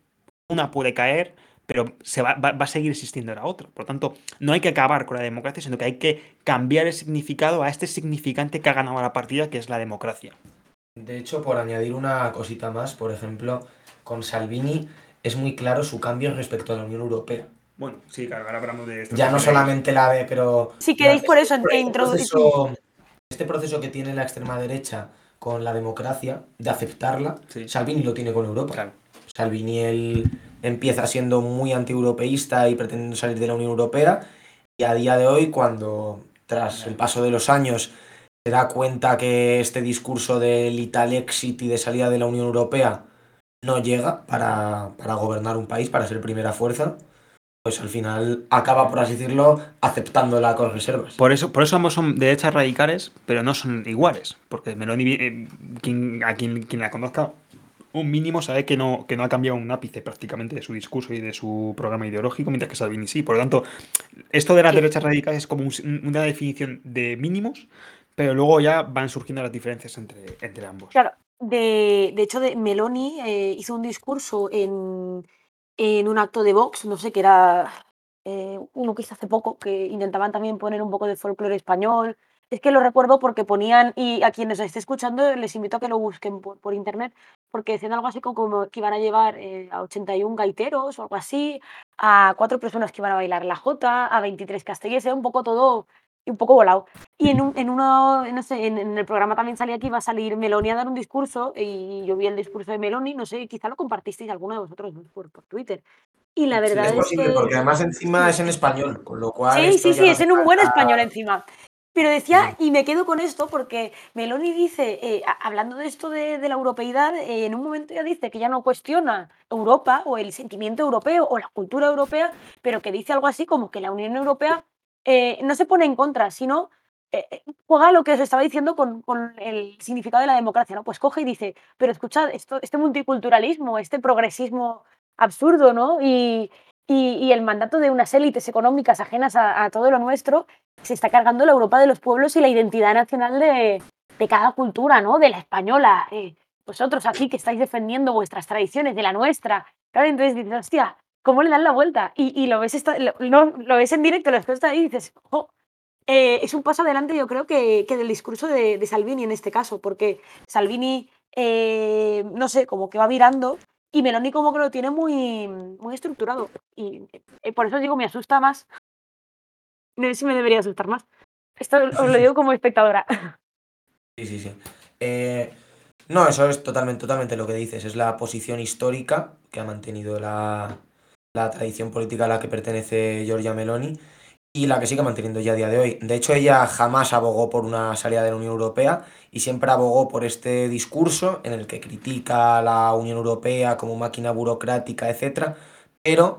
una puede caer, pero se va, va- va a seguir existiendo la otra. Por lo tanto, no hay que acabar con la democracia, sino que hay que cambiar el significado a este significante que ha ganado la partida, que es la democracia. De hecho, por añadir una cosita más, por ejemplo, con Salvini es muy claro su cambio respecto a la Unión Europea. Bueno, sí, claro, ahora hablamos de esto. Ya no solamente la de, pero... Si queréis por eso este introducir... proceso, este proceso que tiene la extrema derecha con la democracia, de aceptarla, Sí. Salvini lo tiene con Europa. Claro. Salvini él empieza siendo muy antieuropeísta y pretendiendo salir de la Unión Europea y a día de hoy cuando tras el paso de los años se da cuenta que este discurso del Italexit y de salida de la Unión Europea no llega para, para gobernar un país, para ser primera fuerza, pues al final acaba, por así decirlo, aceptándola con reservas. Por eso, por eso ambos son derechas radicales, pero no son iguales. Porque Meloni, eh, a quien, quien la conozca, un mínimo sabe que no, que no ha cambiado un ápice prácticamente de su discurso y de su programa ideológico, mientras que Salvini sí. Por lo tanto, esto de las Sí. derechas radicales es como un- una definición de mínimos, pero luego ya van surgiendo las diferencias entre, entre ambos. Claro, de, de hecho, de Meloni eh, hizo un discurso en, en un acto de Vox, no sé, que era eh, uno que hizo hace poco, que intentaban también poner un poco de folclore español. Es que lo recuerdo porque ponían, y a quienes esté escuchando les invito a que lo busquen por, por internet, porque decían algo así como, como que iban a llevar eh, a 81 gaiteros o algo así, a cuatro personas que iban a bailar la jota, a 23 castellers, era un poco todo, un poco volado. Y en, un, en uno, no sé, en, en el programa también salía que iba a salir Meloni a dar un discurso y yo vi el discurso de Meloni, no sé, quizá lo compartisteis alguno de vosotros ¿no? por, por Twitter. Y la Sí, verdad es es, posible, que... porque además encima es en español, con lo cual... Sí, sí, sí, es en un buen español encima. Pero decía, y me quedo con esto porque Meloni dice, eh, hablando de esto de, de la europeidad, eh, en un momento ya dice que ya no cuestiona Europa o el sentimiento europeo o la cultura europea, pero que dice algo así como que la Unión Europea eh, no se pone en contra, sino juega lo que os estaba diciendo con, con el significado de la democracia, ¿no? Pues coge y dice, pero escuchad, esto, este multiculturalismo, este progresismo absurdo, ¿no? Y, y, el mandato de unas élites económicas ajenas a, todo lo nuestro se está cargando la Europa de los pueblos y la identidad nacional de, de cada cultura, ¿no? De la española. Eh, vosotros aquí que estáis defendiendo vuestras tradiciones, de la nuestra. Claro, entonces dices, hostia, ¿cómo le dan la vuelta? Y, y lo, ves lo, no, lo ves en directo, lo ahí y dices, oh, es un paso adelante yo creo que, que del discurso de, de, Salvini en este caso, porque Salvini, eh, no sé, como que va virando y Meloni como que lo tiene muy, muy estructurado. Y eh, por eso digo, me asusta más. No sé si me debería asustar más. Esto os lo digo como espectadora. Sí, sí, sí. Eh, no, eso es totalmente, totalmente lo que dices. Es la posición histórica que ha mantenido la, la tradición política a la que pertenece Giorgia Meloni y la que sigue manteniendo ya a día de hoy. De hecho, ella jamás abogó por una salida de la Unión Europea y siempre abogó por este discurso en el que critica a la Unión Europea como máquina burocrática, etc. Pero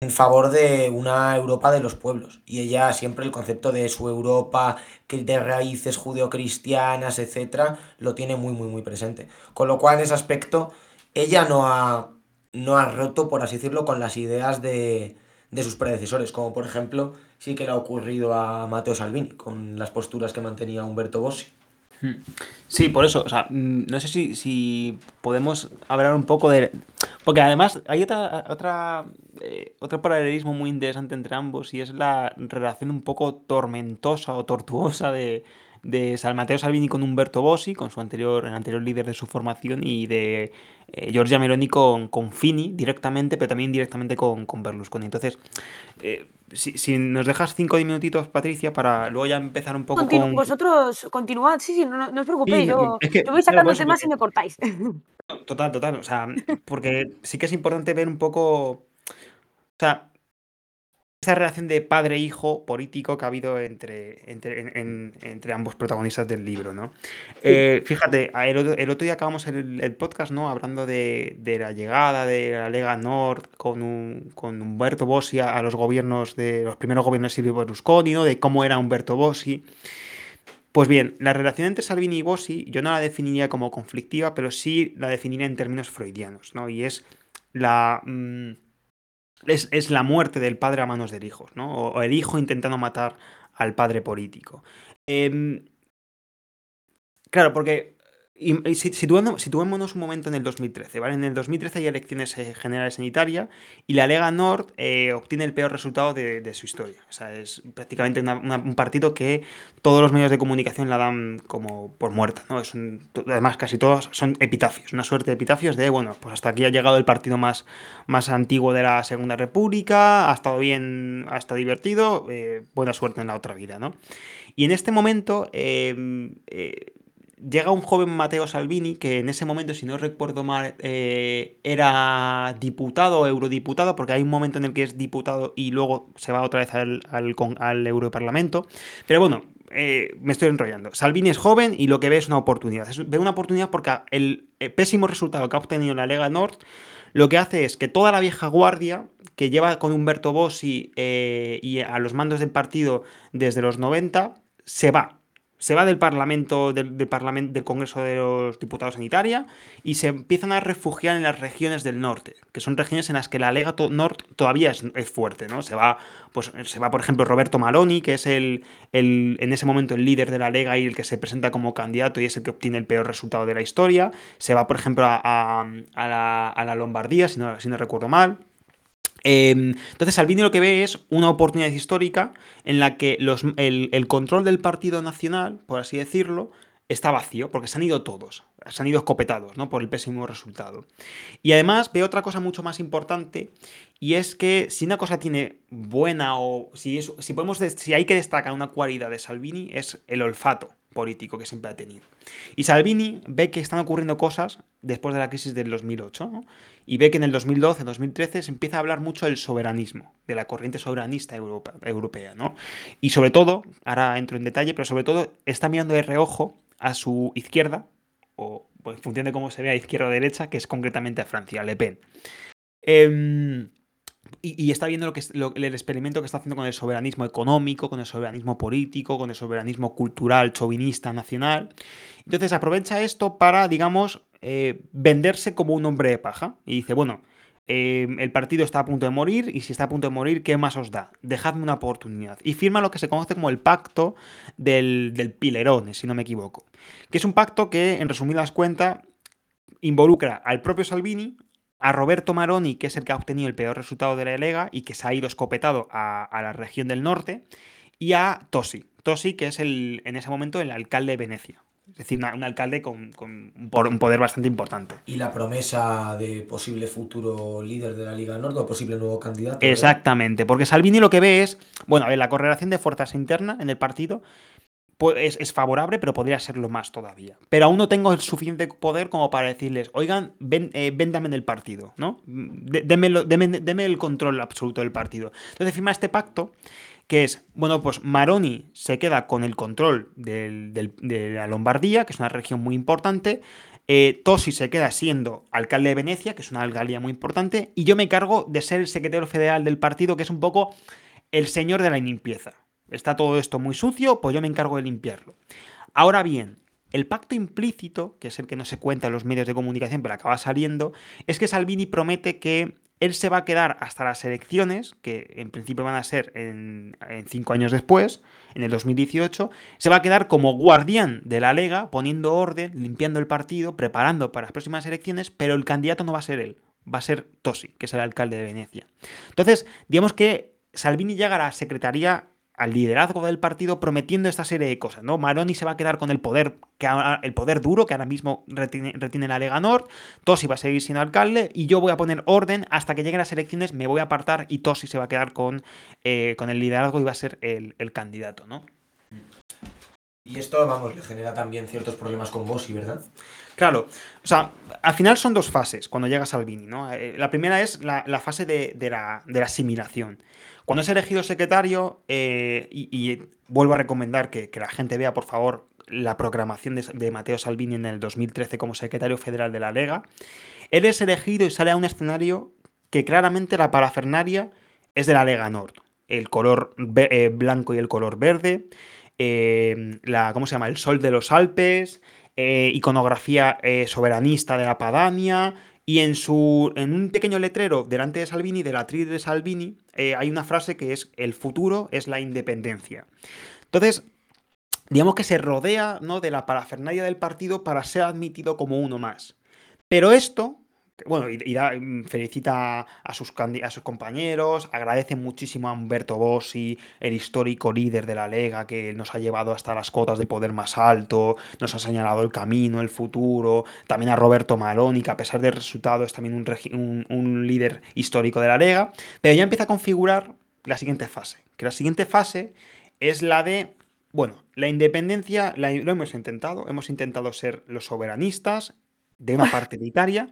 en favor de una Europa de los pueblos. Y ella siempre el concepto de su Europa de raíces judeocristianas, etc., lo tiene muy, muy, muy presente. Con lo cual, en ese aspecto, ella no ha, no ha roto, por así decirlo, con las ideas de, de sus predecesores, como por ejemplo sí que le ha ocurrido a Matteo Salvini, con las posturas que mantenía Humberto Bossi. Hmm. Sí, por eso, o sea, mm, no sé si, si podemos hablar un poco de... Porque además hay otra, otra, eh, otro paralelismo muy interesante entre ambos y es la relación un poco tormentosa o tortuosa de, de Mateo Salvini con Humberto Bossi, con su anterior, el anterior líder de su formación, y de eh, Giorgia Meloni con, con, Fini directamente, pero también directamente con, con Berlusconi. Entonces, eh, si, nos dejas cinco minutitos, Patricia, para luego ya empezar un poco con... Vosotros continuad, sí, sí, no, os preocupéis, yo, voy sacando temas y me cortáis. Total, total, o sea, porque sí que es importante ver un poco... O sea, esa relación de padre-hijo político que ha habido entre, entre, ambos protagonistas del libro, ¿no? Eh, fíjate, el, otro día acabamos el, podcast, ¿no? Hablando de, la llegada de la Lega Nord con, con Humberto Bossi a, los gobiernos de los primeros gobiernos de Silvio Berlusconi, ¿no? De cómo era Humberto Bossi. Pues bien, la relación entre Salvini y Bossi yo no la definiría como conflictiva, pero sí la definiría en términos freudianos, ¿no? Y es la... Mm, es, la muerte del padre a manos del hijo, ¿no? O, el hijo intentando matar al padre político. Em, claro, porque y, situémonos un momento en el 2013, ¿vale? En el 2013 hay elecciones eh, generales en Italia y la Lega Nord eh, obtiene el peor resultado de, su historia. O sea, es prácticamente un partido que todos los medios de comunicación la dan como por muerta, ¿no? Es además, casi todos son epitafios, una suerte de epitafios de, bueno, pues hasta aquí ha llegado el partido más, más antiguo de la Segunda República, ha estado bien, ha estado divertido, eh, buena suerte en la otra vida, ¿no? Y en este momento llega un joven Mateo Salvini, que en ese momento, si no recuerdo mal, eh, era diputado o eurodiputado, porque hay un momento en el que es diputado y luego se va otra vez al, al, Europarlamento. Pero bueno, eh, me estoy enrollando. Salvini es joven y lo que ve es una oportunidad. ve una oportunidad porque el, pésimo resultado que ha obtenido la Lega Nord lo que hace es que toda la vieja guardia que lleva con Humberto Bossi eh, y a los mandos del partido desde los 90 se va se va del Parlamento, del, Parlamento, del Congreso de los Diputados en Italia y se empiezan a refugiar en las regiones del norte, que son regiones en las que la Lega Nord todavía es, fuerte, ¿no? Se va, pues, se va, por ejemplo, Roberto Maloni, que es el, el, en ese momento el líder de la Lega y el que se presenta como candidato y es el que obtiene el peor resultado de la historia. Se va, por ejemplo, a, a, la, Lombardía, si no, si no recuerdo mal. Em, entonces Salvini lo que ve es una oportunidad histórica en la que los, el, control del Partido Nacional, por así decirlo, está vacío, porque se han ido todos, se han ido escopetados, ¿no? Por el pésimo resultado. Y además ve otra cosa mucho más importante, y es que si una cosa tiene buena o si, si, podemos, si hay que destacar una cualidad de Salvini es el olfato político que siempre ha tenido. Y Salvini ve que están ocurriendo cosas después de la crisis del 2008 y ve que en el 2012, 2013 se empieza a hablar mucho del soberanismo, de la corriente soberanista europea. ¿no? Y sobre todo, ahora entro en detalle, pero sobre todo está mirando de reojo a su izquierda, o pues, en función de cómo se vea izquierda o derecha, que es concretamente a Francia, Le Pen. Em, y, está viendo lo que el experimento que está haciendo con el soberanismo económico, con el soberanismo político, con el soberanismo cultural, chauvinista, nacional. Entonces aprovecha esto para, digamos, eh, venderse como un hombre de paja. Y dice, bueno, eh, el partido está a punto de morir y si está a punto de morir, ¿qué más os da? Dejadme una oportunidad. Y firma lo que se conoce como el pacto del, del Pilerone, si no me equivoco. Que es un pacto que, en resumidas cuentas, involucra al propio Salvini, a Roberto Maroni, que es el que ha obtenido el peor resultado de la Lega y que se ha ido escopetado a, a la región del norte, y a Tosi. Tosi, que es el, en ese momento el alcalde de Venecia. Es decir, una- un alcalde con, con un por- un poder bastante importante. Y la promesa de posible futuro líder de la Liga Nord o posible nuevo candidato. Exactamente, porque Salvini lo que ve es, bueno, a ver, la correlación de fuerzas interna en el partido pues, es, es favorable, pero podría serlo más todavía. Pero aún no tengo el suficiente poder como para decirles, oigan, ven, eh, véndame en el partido, ¿no? Deme, deme el control absoluto del partido. Entonces firma este pacto que es, bueno, pues Maroni se queda con el control de la Lombardía, que es una región muy importante, eh, Tosi se queda siendo alcalde de Venecia, que es una alcaldía muy importante, y yo me cargo de ser el secretario federal del partido, que es un poco el señor de la limpieza. Está todo esto muy sucio, pues yo me encargo de limpiarlo. Ahora bien, el pacto implícito, que es el que no se cuenta en los medios de comunicación, pero acaba saliendo, es que Salvini promete que él se va a quedar hasta las elecciones, que en principio van a ser en, cinco años después, en el 2018, se va a quedar como guardián de la Lega, poniendo orden, limpiando el partido, preparando para las próximas elecciones, pero el candidato no va a ser él, va a ser Tosi, que es el alcalde de Venecia. Entonces, digamos que Salvini llega a la secretaría al liderazgo del partido prometiendo esta serie de cosas, ¿no? Maroni se va a quedar con el poder, que ahora- el poder duro que ahora mismo retiene, retiene la Lega Nord, Tosi va a seguir siendo alcalde y yo voy a poner orden hasta que lleguen las elecciones, me voy a apartar y Tosi se va a quedar con, eh, con el liderazgo y va a ser el, el candidato, ¿no? Y esto, vamos, le genera también ciertos problemas con Bossi, ¿verdad? Claro, o sea, al final son dos fases cuando llega Salvini, ¿no? Eh, La primera es la, la fase de, de la, de la asimilación. Cuando es elegido secretario, eh, y, vuelvo a recomendar que, la gente vea, por favor, la programación de, Matteo Salvini en el 2013 como secretario federal de la Lega, él es elegido y sale a un escenario que claramente la parafernaria es de la Lega Nord. El color eh, blanco y el color verde, eh, la, ¿cómo se llama? El sol de los Alpes, iconografía soberanista de la Padania, y en, su, en un pequeño letrero delante de Salvini, de la atriz de Salvini, eh, hay una frase que es, el futuro es la independencia. Entonces, digamos que se rodea ¿no? de la parafernalia del partido para ser admitido como uno más. Pero esto, bueno, y, y da- mm, felicita a sus, a sus compañeros, agradece muchísimo a Humberto Bossi, el histórico líder de la Lega, que nos ha llevado hasta las cotas de poder más alto, nos ha señalado el camino, el futuro, también a Roberto Maroni, que a pesar del resultado es también un, un- un líder histórico de la Lega, pero ya empieza a configurar la siguiente fase, que la siguiente fase es la de, bueno, la independencia, la- lo hemos intentado, hemos intentado ser los soberanistas de una parte de Italia,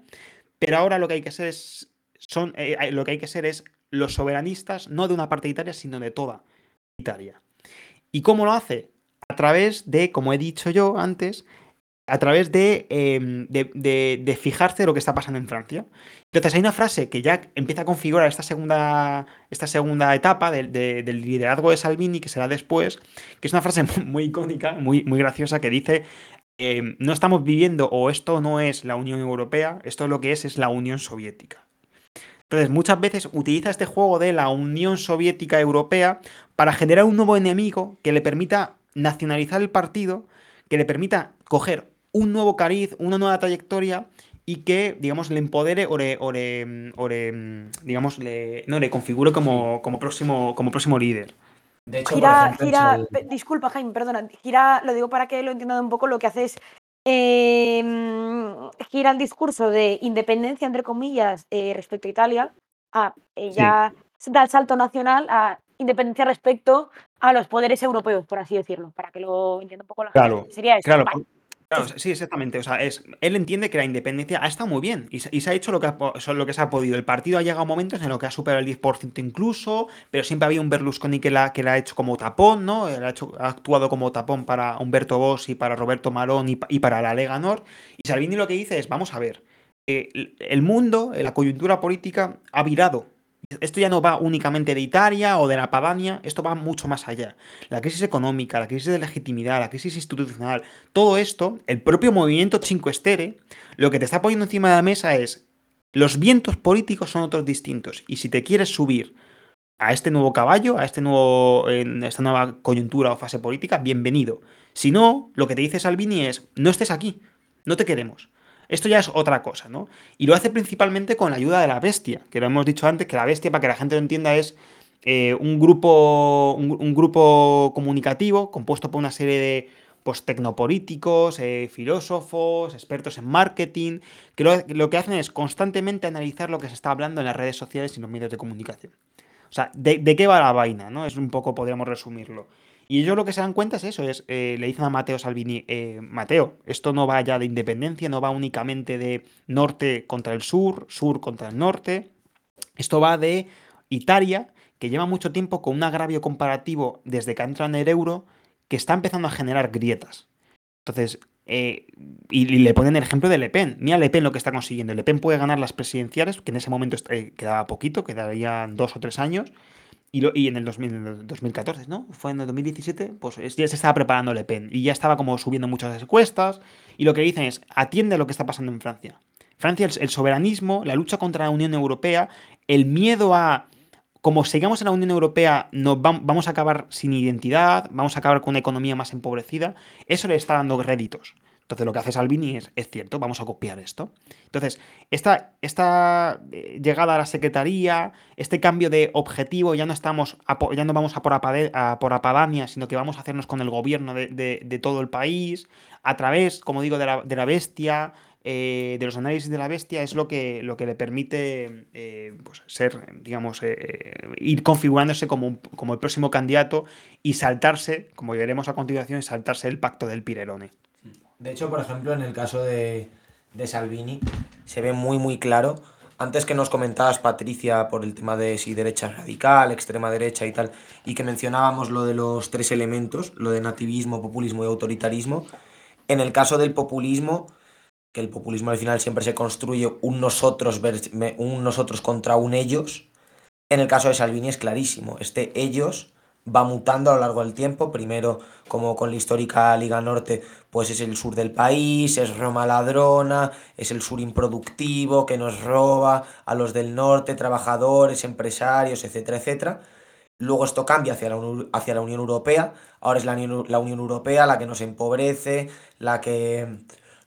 pero ahora lo que hay que ser es, son, eh, eh, lo que hay que ser es los soberanistas, no de una parte de Italia, sino de toda Italia. ¿Y cómo lo hace? A través de, como he dicho yo antes, a través de, em, de, de- fijarse lo que está pasando en Francia. Entonces hay una frase que ya empieza a configurar esta segunda, esta segunda etapa del- de- del liderazgo de Salvini, que será después, que es una frase muy, muy icónica, muy, muy graciosa, que dice, em, no estamos viviendo o esto no es la Unión Europea, esto lo que es es la Unión Soviética. Entonces, muchas veces utiliza este juego de la Unión Soviética Europea para generar un nuevo enemigo que le permita nacionalizar el partido, que le permita coger un nuevo cariz, una nueva trayectoria y que, digamos, le empodere o le, digamos, le, no, le configure como, como, próximo, como próximo líder. De hecho, Gira, por ejemplo, en gira, disculpa Jaime, perdona, gira, lo digo para que lo entiendan un poco, lo que hace es eh, mm, gira el discurso de independencia, entre comillas, eh, respecto a Italia, a eh, Sí. ya da el salto nacional a independencia respecto a los poderes europeos, por así decirlo, para que lo entienda un poco la Claro, gente. Sería eso. Claro, vale. Sí, exactamente. O sea, es, él entiende que la independencia ha estado muy bien y, se- y ha hecho lo que, ha, lo que se ha podido. El partido ha llegado a momentos en los que ha superado el 10% incluso, pero siempre había un Berlusconi que la, que la ha hecho como tapón, ¿no? Él ha, hecho- actuado como tapón para Humberto Bossi, para Roberto Marón y, pa- y para la Lega Nord. Y Salvini lo que dice es, vamos a ver, eh, el- mundo, la coyuntura política ha virado. Esto ya no va únicamente de Italia o de la Padania, esto va mucho más allá. La crisis económica, la crisis de legitimidad, la crisis institucional, todo esto, el propio movimiento Cinque Stelle, lo que te está poniendo encima de la mesa es Los vientos políticos son otros distintos. Y si te quieres subir a este nuevo caballo, a este nuevo, en esta nueva coyuntura o fase política, bienvenido. Si no, lo que te dice Salvini es, no estés aquí, no te queremos. Esto ya es otra cosa, ¿no? Y lo hace principalmente con la ayuda de la bestia, que lo hemos dicho antes, que la bestia, para que la gente lo entienda, es eh, un, grupo, un, grupo comunicativo compuesto por una serie de pues, tecnopolíticos, eh, filósofos, expertos en marketing, que lo, que hacen es constantemente analizar lo que se está hablando en las redes sociales y los medios de comunicación. O sea, ¿de, qué va la vaina? ¿no? Es un poco, podríamos resumirlo. Y ellos lo que se dan cuenta es eso, es, eh, le dicen a Mateo Salvini, eh, Mateo, esto no va ya de independencia, no va únicamente de norte contra el sur, sur contra el norte, esto va de Italia, que lleva mucho tiempo con un agravio comparativo desde que entra en el euro, que está empezando a generar grietas. Entonces, eh, y, le ponen el ejemplo de Le Pen. Mira Le Pen lo que está consiguiendo. Le Pen puede ganar las presidenciales, que en ese momento quedaba poquito, quedarían dos o tres años, y, en el 2014, ¿no? Fue en el 2017, pues ya se estaba preparando Le Pen y ya estaba como subiendo muchas encuestas. Y lo que dicen es, atiende a lo que está pasando en Francia. Francia, el, soberanismo, la lucha contra la Unión Europea, el miedo a, como sigamos en la Unión Europea, nos vamos a acabar sin identidad, vamos a acabar con una economía más empobrecida, eso le está dando réditos. Entonces lo que hace Salvini es, es cierto, vamos a copiar esto. Entonces, esta, eh, llegada a la Secretaría, este cambio de objetivo, ya no estamos ya no vamos a por, a por Apadania, sino que vamos a hacernos con el gobierno de, todo el país, a través, como digo, de la, bestia, eh, de los análisis de la bestia, es lo que, lo que le permite eh, pues, ser, digamos, ir configurándose como, como el próximo candidato y saltarse, como veremos a continuación, saltarse el pacto del Pirelone. De hecho, por ejemplo, en el caso de, Salvini, se ve muy, muy claro. Antes que nos comentabas, Patricia, por el tema de si derecha radical, extrema derecha y tal, y que mencionábamos lo de los tres elementos, lo de nativismo, populismo y autoritarismo, en el caso del populismo, que el populismo al final siempre se construye un nosotros, un nosotros contra un ellos, en el caso de Salvini es clarísimo. Este ellos va mutando a lo largo del tiempo. Primero, como con la histórica Liga Norte, pues es el sur del país, es Roma ladrona, es el sur improductivo que nos roba a los del norte, trabajadores, empresarios, etcétera, etcétera. Luego esto cambia hacia la, hacia la Unión Europea. Ahora es la la Unión Europea la que nos empobrece, la que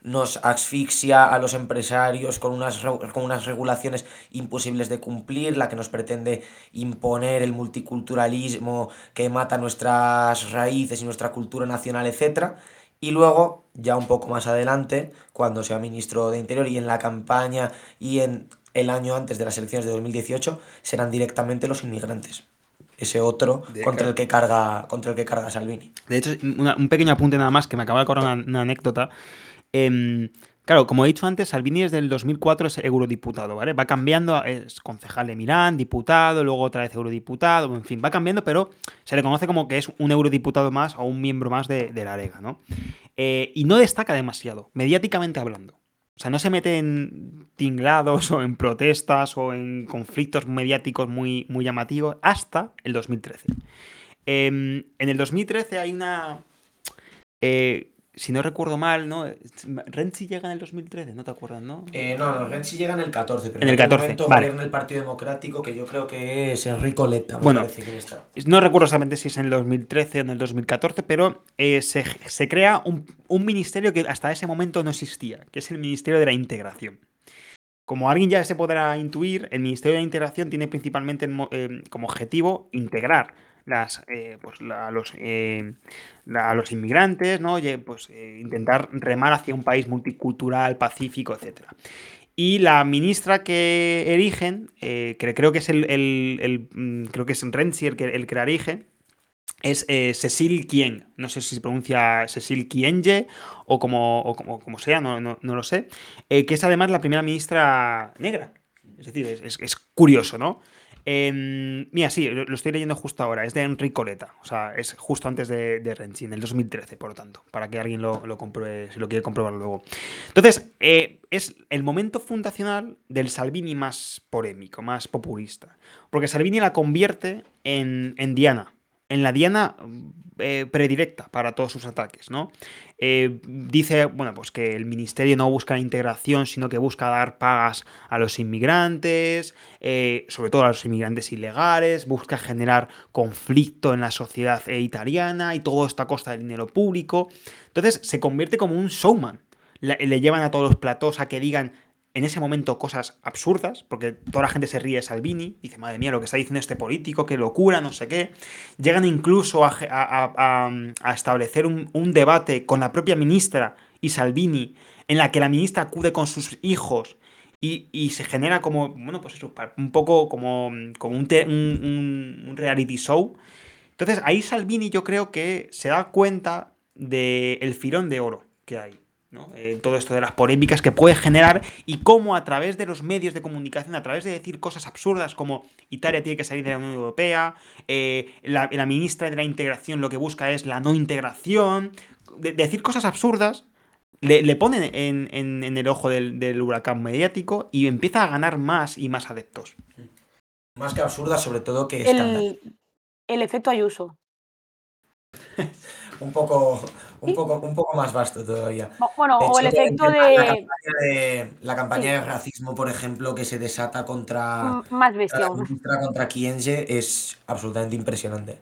nos asfixia a los empresarios con unas, con unas regulaciones imposibles de cumplir, la que nos pretende imponer el multiculturalismo que mata nuestras raíces y nuestra cultura nacional, etc. Y luego, ya un poco más adelante, cuando sea ministro de Interior y en la campaña y en el año antes de las elecciones de 2018, serán directamente los inmigrantes ese otro contra el que carga contra el que carga Salvini. De hecho, un pequeño apunte nada más que me acaba de acordar una anécdota Em, claro, como he dicho antes, Salvini desde el 2004 es eurodiputado, ¿vale? Va cambiando, es concejal de Milán, diputado, luego otra vez eurodiputado, en fin, va cambiando, pero se le conoce como que es un eurodiputado más o un miembro más de, la Lega, ¿no? Eh, y no destaca demasiado, mediáticamente hablando. O sea, no se mete en tinglados o en protestas o en conflictos mediáticos muy, muy llamativos hasta el 2013. Em, en el 2013 hay una... Eh, si no recuerdo mal, ¿no? Renzi llega en el 2013, ¿no te acuerdas, no? Eh, no, no, Renzi llega en el 14, pero en el 14, momento vale. en el Partido Democrático, que yo creo que es Enrico Letta. Bueno, no recuerdo exactamente si es en el 2013 o en el 2014, pero eh, se, se, crea un, un ministerio que hasta ese momento no existía, que es el Ministerio de la Integración. Como alguien ya se podrá intuir, el Ministerio de la Integración tiene principalmente eh, como objetivo integrar eh, pues, a, los, eh, los inmigrantes, ¿no? Pues, eh, intentar remar hacia un país multicultural, pacífico, etc. Y la ministra que erigen, que creo que es el, mm, creo que es Renzi el que, el que la erige, es Cecil Kien. No sé si se pronuncia Cecil Kienge o como, como, como sea, no, no, lo sé. que es además la primera ministra negra. Es decir, es curioso, ¿no? Em, mira, sí, lo, estoy leyendo justo ahora. Es de Enrico Leta. O sea, es justo antes de, de Renzi, en el 2013, por lo tanto. Para que alguien lo, lo compruebe, si lo quiere comprobar luego. Entonces, eh, es el momento fundacional del Salvini más polémico, más populista. Porque Salvini la convierte en, en Diana. En la diana eh, predirecta para todos sus ataques, ¿no? Eh, dice, bueno, pues que el ministerio no busca la integración, sino que busca dar pagas a los inmigrantes, eh, sobre todo a los inmigrantes ilegales, busca generar conflicto en la sociedad italiana y todo esto a costa del dinero público. Entonces se convierte como un showman. le llevan a todos los platós a que digan en ese momento cosas absurdas, porque toda la gente se ríe de Salvini, dice, madre mía, lo que está diciendo este político, qué locura, no sé qué. Llegan incluso a, establecer un, debate con la propia ministra y Salvini, en la que la ministra acude con sus hijos y, se genera como, bueno, pues eso, un poco como, como un, un, reality show. Entonces ahí Salvini yo creo que se da cuenta del filón de oro que hay. Eh, todo esto de las polémicas que puede generar y cómo a través de los medios de comunicación, a través de decir cosas absurdas como Italia tiene que salir de la Unión Europea, eh, la, ministra de la integración lo que busca es la no integración, decir cosas absurdas, le, ponen en, el ojo del, huracán mediático y empieza a ganar más y más adeptos. Más que absurdas, sobre todo que el, el efecto Ayuso. un poco, un poco, un poco más vasto todavía. Bueno, o el efecto de... La campaña de, racismo, por ejemplo, que se desata contra... Más bestia. Contra, contra Kienge es absolutamente impresionante.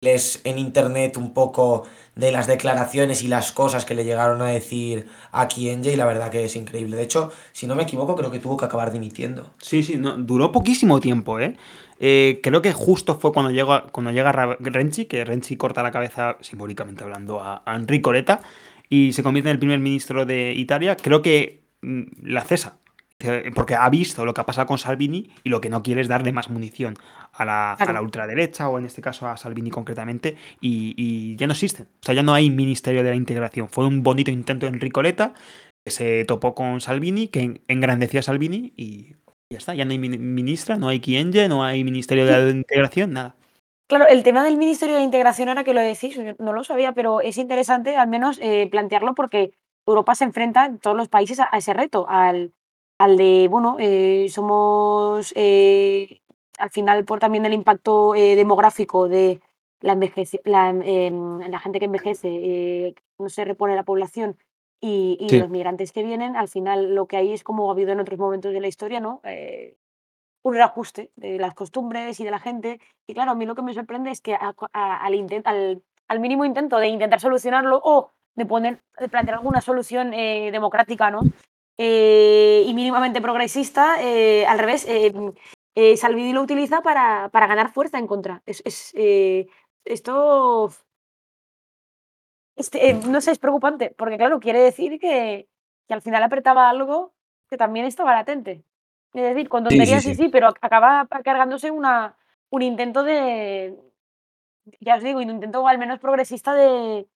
Les en internet un poco de las declaraciones y las cosas que le llegaron a decir a Kienge y la verdad que es increíble. De hecho, si no me equivoco, creo que tuvo que acabar dimitiendo. Sí, sí, no, duró poquísimo tiempo, ¿eh? Eh, creo que justo fue cuando llega, cuando llega Renzi, que Renzi corta la cabeza, simbólicamente hablando, a, Enrico Letta y se convierte en el primer ministro de Italia. Creo que mm, la cesa, porque ha visto lo que ha pasado con Salvini y lo que no quiere es darle más munición a la, ultraderecha o en este caso a Salvini concretamente y, ya no existen. O sea, ya no hay ministerio de la integración. Fue un bonito intento de Enrico Letta que se topó con Salvini, que engrandecía a Salvini y ya está, ya no hay ministra, no hay Kienge, no hay Ministerio de Integración, nada. Claro, el tema del Ministerio de Integración, ahora que lo decís, no lo sabía, pero es interesante al menos eh, plantearlo porque Europa se enfrenta en todos los países a, ese reto, al, al de, bueno, eh, somos eh, al final por también el impacto demográfico de la, la, em, la gente que envejece, no se repone la población y, los migrantes que vienen, al final lo que hay es como ha habido en otros momentos de la historia, ¿no? Eh, un reajuste de las costumbres y de la gente. Y claro, a mí lo que me sorprende es que al, al, mínimo intento de intentar solucionarlo o de poner, de plantear alguna solución eh, democrática, ¿no? Eh, y mínimamente progresista, al revés, Salvini lo utiliza para, para, ganar fuerza en contra. Es, es esto este, eh, no sé, es preocupante, porque claro, quiere decir que, que, al final apretaba algo que también estaba latente. Es decir, con tonterías sí, sí, pero acaba cargándose una, un intento de, ya os digo, un intento al menos progresista de,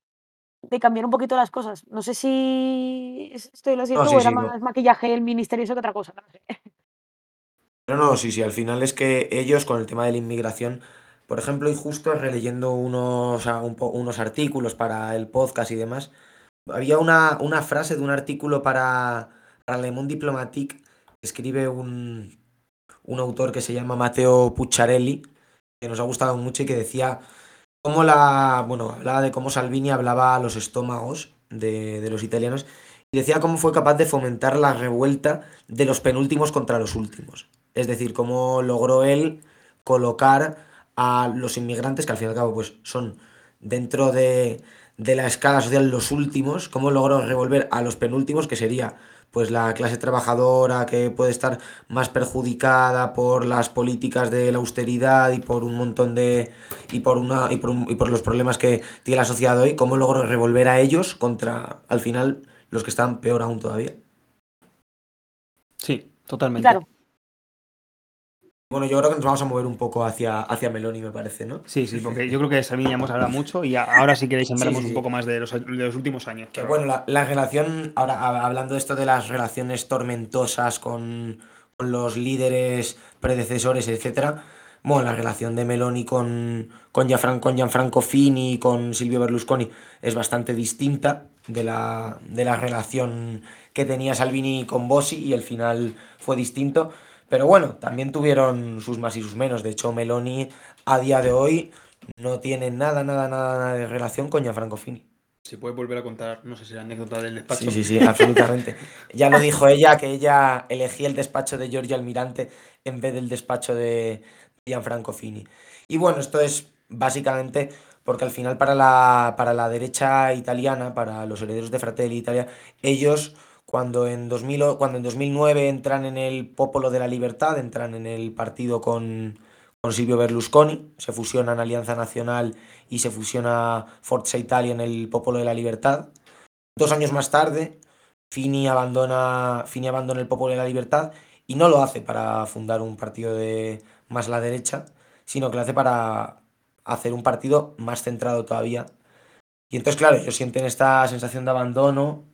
de cambiar un poquito las cosas. No sé si estoy lo siento o era más maquillaje el ministerio eso que otra cosa. No, no, sí, sí, al final es que ellos con el tema de la inmigración por ejemplo, y justo releyendo unos, unos artículos para el podcast y demás, había una, una frase de un artículo para, para Le Monde Diplomatique que escribe un, un autor que se llama Matteo Pucciarelli, que nos ha gustado mucho y que decía cómo la, bueno, hablaba de cómo Salvini hablaba a los estómagos de, de los italianos y decía cómo fue capaz de fomentar la revuelta de los penúltimos contra los últimos. Es decir, cómo logró él colocar a los inmigrantes, que al fin y al cabo pues, son dentro de, la escala social los últimos, cómo logró revolver a los penúltimos, que sería pues la clase trabajadora que puede estar más perjudicada por las políticas de la austeridad y por un montón de y por una y por, y por los problemas que tiene la sociedad hoy, cómo logró revolver a ellos contra al final los que están peor aún todavía. Sí, totalmente. Claro. Bueno, yo creo que nos vamos a mover un poco hacia, hacia Meloni, me parece, ¿no? Sí, sí, porque yo creo que de Salvini ya hemos hablado mucho y ahora sí queréis hablamos un poco más de los, últimos años. Que bueno, la, relación, ahora hablando de esto de las relaciones tormentosas con, los líderes predecesores, etcétera, bueno, la relación de Meloni con, con, con Gianfranco Fini y con Silvio Berlusconi es bastante distinta de la, de la relación que tenía Salvini con Bossi y el final fue distinto. Pero bueno, también tuvieron sus más y sus menos. De hecho, Meloni a día de hoy no tiene nada, nada, nada, nada de relación con Gianfranco Fini. Si puedes volver a contar, no sé si la anécdota del despacho. Sí, sí, sí, absolutamente. ya lo dijo ella, que ella elegía el despacho de Giorgio Almirante en vez del despacho de Gianfranco Fini. Y bueno, esto es básicamente porque al final para la, para la derecha italiana, para los herederos de Fratelli Italia, ellos cuando en, 2000, cuando en 2009 entran en el Popolo de la Libertad, entran en el partido con, con Silvio Berlusconi, se fusionan Alianza Nacional y se fusiona Forza Italia en el Popolo de la Libertad. Dos años más tarde, Fini abandona, Fini abandona el Popolo de la Libertad y no lo hace para fundar un partido de más la derecha, sino que lo hace para hacer un partido más centrado todavía. Y entonces, claro, ellos sienten esta sensación de abandono,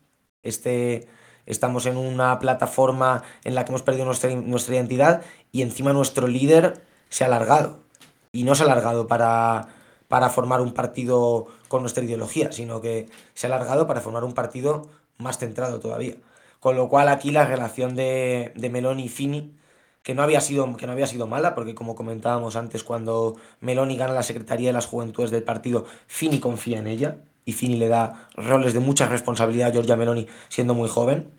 este, estamos en una plataforma en la que hemos perdido nuestra, nuestra identidad y encima nuestro líder se ha alargado. Y no se ha alargado para, para formar un partido con nuestra ideología, sino que se ha alargado para formar un partido más centrado todavía. Con lo cual aquí la relación de, de Meloni y Fini, que no, había sido, que no había sido mala, porque como comentábamos antes, cuando Meloni gana la Secretaría de las Juventudes del partido, Fini confía en ella y Fini le da roles de mucha responsabilidad a Giorgia Meloni siendo muy joven.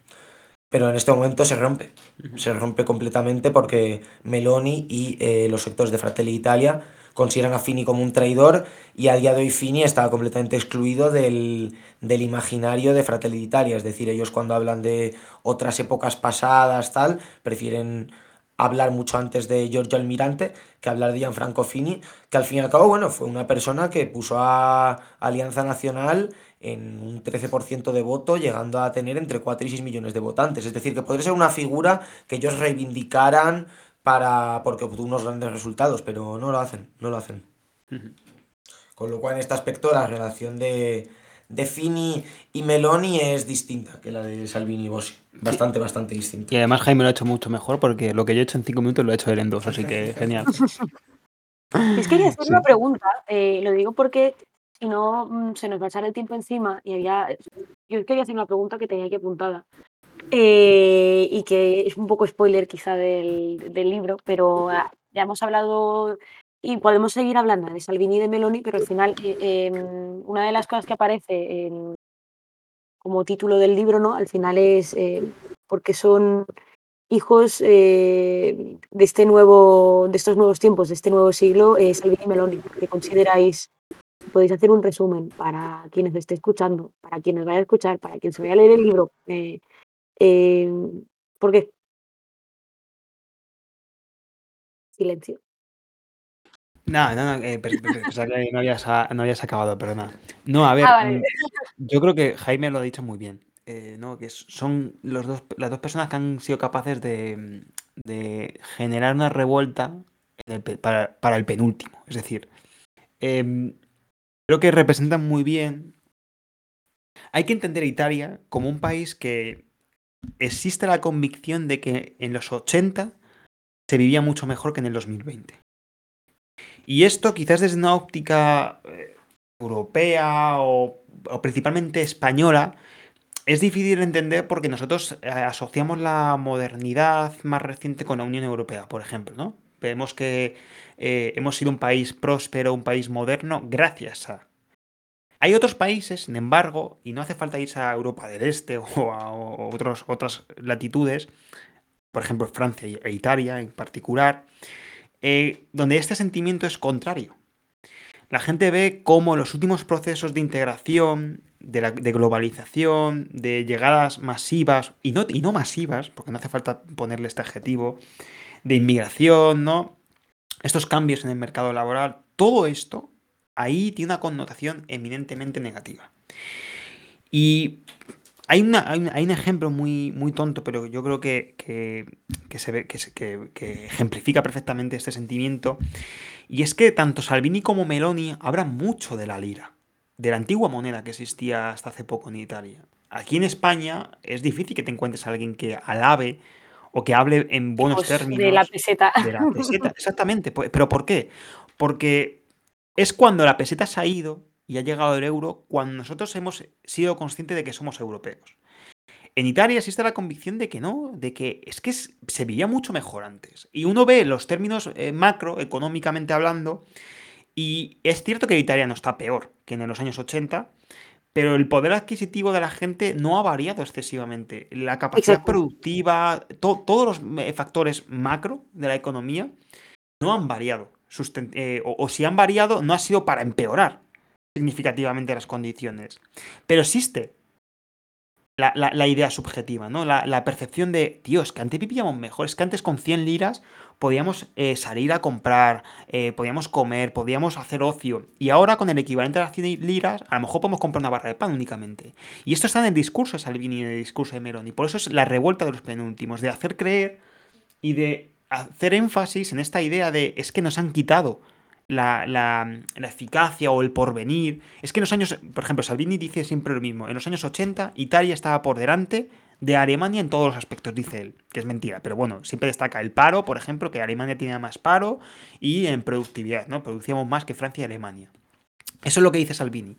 Pero en este momento se rompe, se rompe completamente porque Meloni y eh, los sectores de Fratelli Italia consideran a Fini como un traidor y a día de hoy Fini está completamente excluido del, del imaginario de Fratelli Italia. Es decir, ellos cuando hablan de otras épocas pasadas, tal, prefieren hablar mucho antes de Giorgio Almirante que hablar de Gianfranco Fini, que al fin y al cabo, bueno, fue una persona que puso a Alianza Nacional en un 13% de voto, llegando a tener entre 4 y 6 millones de votantes. Es decir, que podría ser una figura que ellos reivindicaran para porque obtuvo unos grandes resultados, pero no lo hacen, no lo hacen. Con lo cual, en este aspecto, la relación de, de Fini y Meloni es distinta que la de Salvini y Bossi. Bastante, bastante distinta. Y además Jaime lo ha hecho mucho mejor porque lo que yo he hecho en cinco minutos lo he hecho él en dos, así que genial. Es quería hacer una pregunta, eh, lo digo porque si no mm, se nos va a echar el tiempo encima y había, yo quería hacer una pregunta que tenía aquí apuntada eh, y que es un poco spoiler quizá del, del libro, pero ah, ya hemos hablado y podemos seguir hablando de Salvini y de Meloni, pero al final eh, em, una de las cosas que aparece como título del libro, ¿no? Al final es eh, porque son hijos eh, de este nuevo, de estos nuevos tiempos, de este nuevo siglo, Salvini y Meloni, que consideráis, podéis hacer un resumen para quienes esté escuchando, para quienes vaya a escuchar, para quien se vaya a leer el libro, eh, eh, ¿por qué? Silencio. No, no, no, eh, per- per- pensaba que no habías, a- no habías acabado, perdona. No, a ver, Ah, vale. mm, yo creo que Jaime lo ha dicho muy bien, eh, ¿no? Que son los dos, las dos personas que han sido capaces de, mm, de generar una revuelta en el pe- para, para el penúltimo. Es decir, em, creo que representan muy bien. Hay que entender a Italia como un país que existe la convicción de que en los 80 se vivía mucho mejor que en el 2020. Y esto quizás desde una óptica eh, europea o, principalmente española es difícil de entender porque nosotros eh, asociamos la modernidad más reciente con la Unión Europea, por ejemplo, ¿no? Vemos que eh, hemos sido un país próspero, un país moderno, gracias a... Hay otros países, sin embargo, y no hace falta irse a Europa del Este o a otras latitudes, por ejemplo Francia e Italia en particular, eh, donde este sentimiento es contrario. La gente ve cómo los últimos procesos de integración, de, de globalización, de llegadas masivas, y no, y no masivas, porque no hace falta ponerle este adjetivo, de inmigración, ¿no? Estos cambios en el mercado laboral, todo esto ahí tiene una connotación eminentemente negativa. Y hay, una- hay un- hay un ejemplo muy, muy tonto, pero yo creo que, que- que se ve, que, que- que ejemplifica perfectamente este sentimiento. Y es que tanto Salvini como Meloni hablan mucho de la lira, de la antigua moneda que existía hasta hace poco en Italia. Aquí en España es difícil que te encuentres a alguien que alabe o que hable en buenos Pues, términos de la peseta. de la peseta. Exactamente. po- ¿Pero por qué? Porque es cuando la peseta se ha ido y ha llegado el euro, cuando nosotros hemos sido conscientes de que somos europeos. En Italia existe la convicción de que no, de que es que se vivía mucho mejor antes. Y uno ve los términos eh, macro, económicamente hablando, Y es cierto que el italiano está peor que en los años 80, pero el poder adquisitivo de la gente no ha variado excesivamente. La capacidad Exacto. productiva, to- todos los eh, factores macro de la economía no han variado. Eh, o, o si han variado, no ha sido para empeorar significativamente las condiciones. Pero existe la, idea subjetiva, ¿no? La, percepción de, es que antes vivíamos mejor, es que antes con 100 liras podíamos eh, salir a comprar, eh, podíamos comer, podíamos hacer ocio. Y ahora con el equivalente a las 100 liras, a lo mejor podemos comprar una barra de pan únicamente. Y esto está en el discurso de Salvini y en el discurso de Meloni. Por eso es la revuelta de los penúltimos, de hacer creer y de hacer énfasis en esta idea de es que nos han quitado la, la- la eficacia o el porvenir. Es que en los años, por ejemplo, Salvini dice siempre lo mismo. En los años 80, Italia estaba por delante de Alemania en todos los aspectos, dice él, que es mentira. Pero bueno, siempre destaca el paro, por ejemplo, que Alemania tenía más paro y en productividad, ¿no? Producíamos más que Francia y Alemania. Eso es lo que dice Salvini.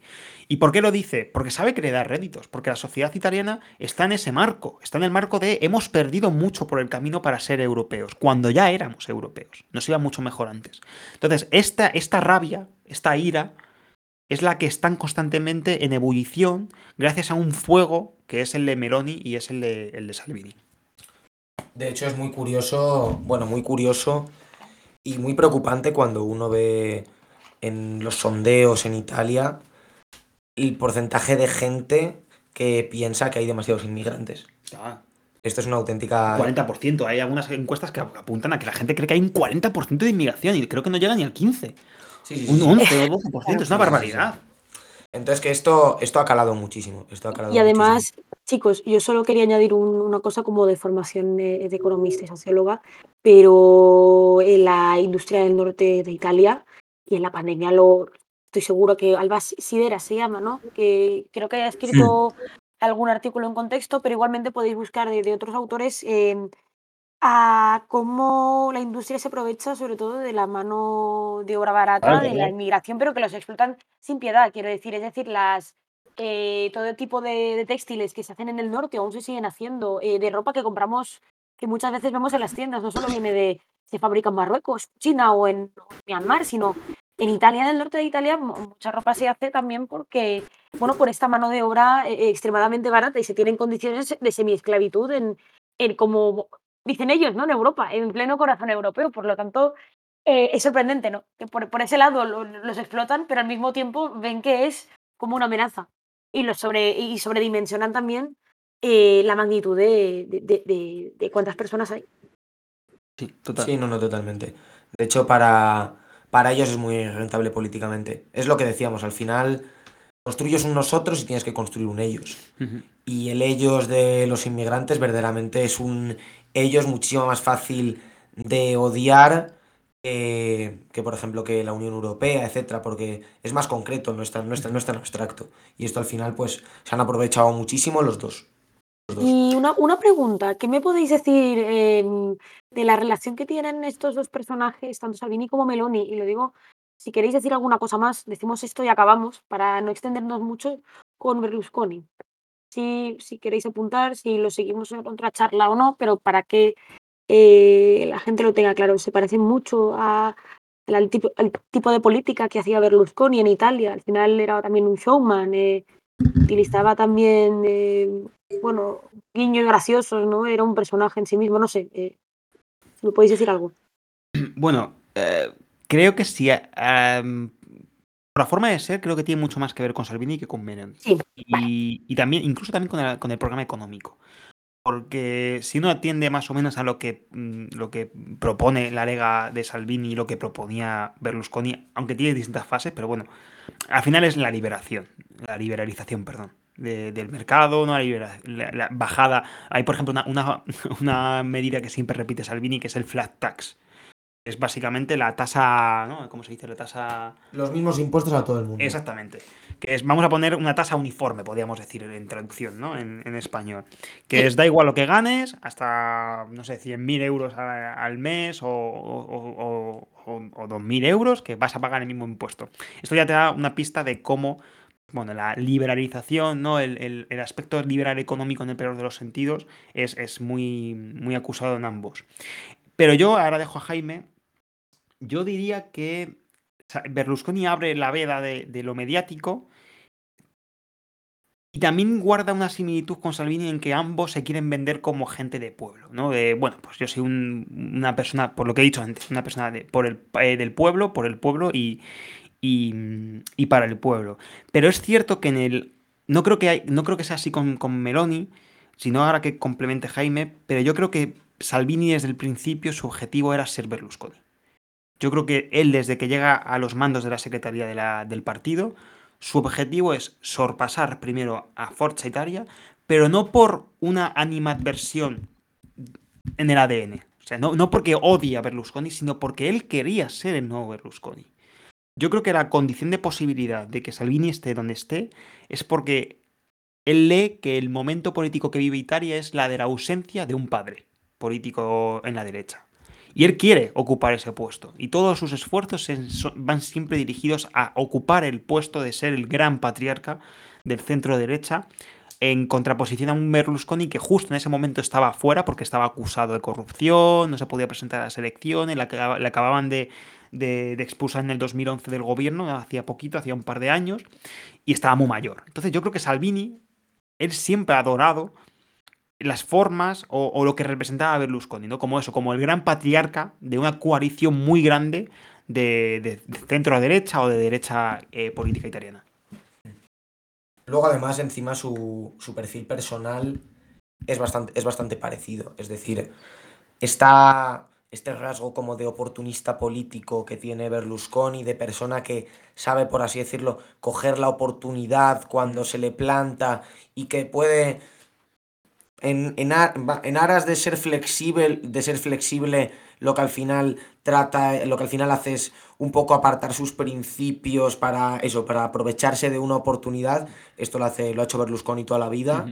¿Y por qué lo dice? Porque sabe que le da réditos, porque la sociedad italiana está en ese marco, está en el marco de hemos perdido mucho por el camino para ser europeos, cuando ya éramos europeos, nos iba mucho mejor antes. Entonces, esta, esta rabia, esta ira, es la que están constantemente en ebullición gracias a un fuego que es el de Meloni y es el de, el de Salvini. De hecho, es muy curioso, bueno, muy curioso y muy preocupante cuando uno ve en los sondeos en Italia el porcentaje de gente que piensa que hay demasiados inmigrantes. Esto es una auténtica... 40%, hay algunas encuestas que apuntan a que la gente cree que hay un 40% de inmigración y creo que no llega ni al 15%. Sí, sí, Un sí. 11 o 12%, es una barbaridad. Entonces que esto, esto ha calado muchísimo. Esto ha calado Y además, muchísimo. chicos, yo solo quería añadir un- una cosa como de formación de, de economista y socióloga, pero en la industria del norte de Italia y en la pandemia lo estoy seguro que Alba Sidera se llama, ¿no? Que creo que ha escrito algún artículo en contexto, pero igualmente podéis buscar de, de otros autores eh, a cómo la industria se aprovecha sobre todo de la mano de obra barata, de la inmigración, pero que los explotan sin piedad, quiero decir, es decir, las eh, todo tipo de, de textiles que se hacen en el norte aún se siguen haciendo, eh, de ropa que compramos, que muchas veces vemos en las tiendas, no solo viene de, se fabrica en Marruecos, China o en Myanmar, sino en Italia, en el norte de Italia, mu- mucha ropa se hace también porque, bueno, por esta mano de obra eh, extremadamente barata y se tienen condiciones de semiesclavitud en, en como dicen ellos, ¿no? En Europa, en pleno corazón europeo. Por lo tanto, eh, es sorprendente, ¿no? Que por, por ese lado lo- los explotan, pero al mismo tiempo ven que es como una amenaza. Y, los sobre, y sobredimensionan también eh, la magnitud de- de- de- de cuántas personas hay. Sí, total. Sí, no, no, totalmente. De hecho, para, para ellos es muy rentable políticamente. Es lo que decíamos, al final construyes un nosotros y tienes que construir un ellos. Y el ellos de los inmigrantes verdaderamente es un ellos muchísimo más fácil de odiar que, que, por ejemplo, que la Unión Europea, etcétera, porque es más concreto, no es tan, no es tan- no es tan abstracto. Y esto al final, pues, se han aprovechado muchísimo los dos. Los dos. Y una, una pregunta, ¿qué me podéis decir em, de la relación que tienen estos dos personajes, tanto Salvini como Meloni? Y lo digo, si queréis decir alguna cosa más, decimos esto y acabamos, para no extendernos mucho con Berlusconi. Si, si queréis apuntar, si lo seguimos en otra charla o no, pero para que eh, la gente lo tenga claro, se parecen mucho al, tipo, tipo de política que hacía Berlusconi en Italia. Al final era también un showman, eh, utilizaba también, eh, bueno, guiños graciosos, ¿no? Era un personaje en sí mismo, no sé. Eh, ¿Me podéis decir algo? Bueno, eh, creo que sí. em, por la forma de ser, creo que tiene mucho más que ver con Salvini que con Menem. Sí, Y, y también, incluso también con el, con el programa económico. Porque si uno atiende más o menos a lo que, mm, lo que propone la Lega de Salvini y lo que proponía Berlusconi, aunque tiene distintas fases, pero bueno, al final es la liberación, la liberalización, perdón, de- del mercado, ¿no? la, libera- la- la bajada. Hay, por ejemplo, una, una- una medida que siempre repite Salvini, que es el flat tax. Es básicamente la tasa, ¿no? ¿Cómo se dice? La tasa... Los mismos impuestos a todo el mundo. Exactamente. Que es, vamos a poner una tasa uniforme, podríamos decir en traducción, ¿no? En, en español. Que Sí. es da igual lo que ganes, hasta, no sé, 100.000 euros a- al mes o, o, o- o- o 2.000 euros, que vas a pagar el mismo impuesto. Esto ya te da una pista de cómo, bueno, la liberalización, ¿no? El, el- el aspecto liberal económico en el peor de los sentidos es, es muy, muy acusado en ambos. Pero yo ahora dejo a Jaime. Yo diría que Berlusconi abre la veda de, lo mediático y también guarda una similitud con Salvini en que ambos se quieren vender como gente de pueblo, ¿no? Bueno, pues yo soy una persona, por lo que he dicho antes, una persona de, por el, eh, del pueblo, por el pueblo y, y, para el pueblo. Pero es cierto que en el... No creo que, no creo que sea así con, con Meloni, sino ahora que complemente Jaime, pero yo creo que Salvini desde el principio su objetivo era ser Berlusconi. Yo creo que él desde que llega a los mandos de la Secretaría del partido, su objetivo es sorpasar primero a Forza Italia, pero no por una animadversión en el ADN. O sea, no, no porque odia a Berlusconi, sino porque él quería ser el nuevo Berlusconi. Yo creo que la condición de posibilidad de que Salvini esté donde esté es porque él lee que el momento político que vive Italia es la de la ausencia de un padre político en la derecha. Y él quiere ocupar ese puesto. Y todos sus esfuerzos van siempre dirigidos a ocupar el puesto de ser el gran patriarca del centro derecha, en contraposición a un Berlusconi que justo en ese momento estaba fuera porque estaba acusado de corrupción, no se podía presentar a las elecciones, le, acababan de, expulsar en el 2011 del gobierno, hacía poquito, hacía un par de años, y estaba muy mayor. Entonces yo creo que Salvini él siempre ha adorado las formas o, lo que representaba Berlusconi, ¿no? Como eso, como el gran patriarca de una coalición muy grande de, centro a derecha o de derecha eh, política italiana. Luego, además, encima su, perfil personal es bastante, es bastante parecido. Es decir, está este rasgo como de oportunista político que tiene Berlusconi, de persona que sabe, por así decirlo, coger la oportunidad cuando se le planta y que puede, en, en, aras de ser flexible, de ser flexible, lo que al final trata, lo que al final hace es un poco apartar sus principios para eso, para aprovecharse de una oportunidad. Esto lo hace, lo ha hecho Berlusconi toda la vida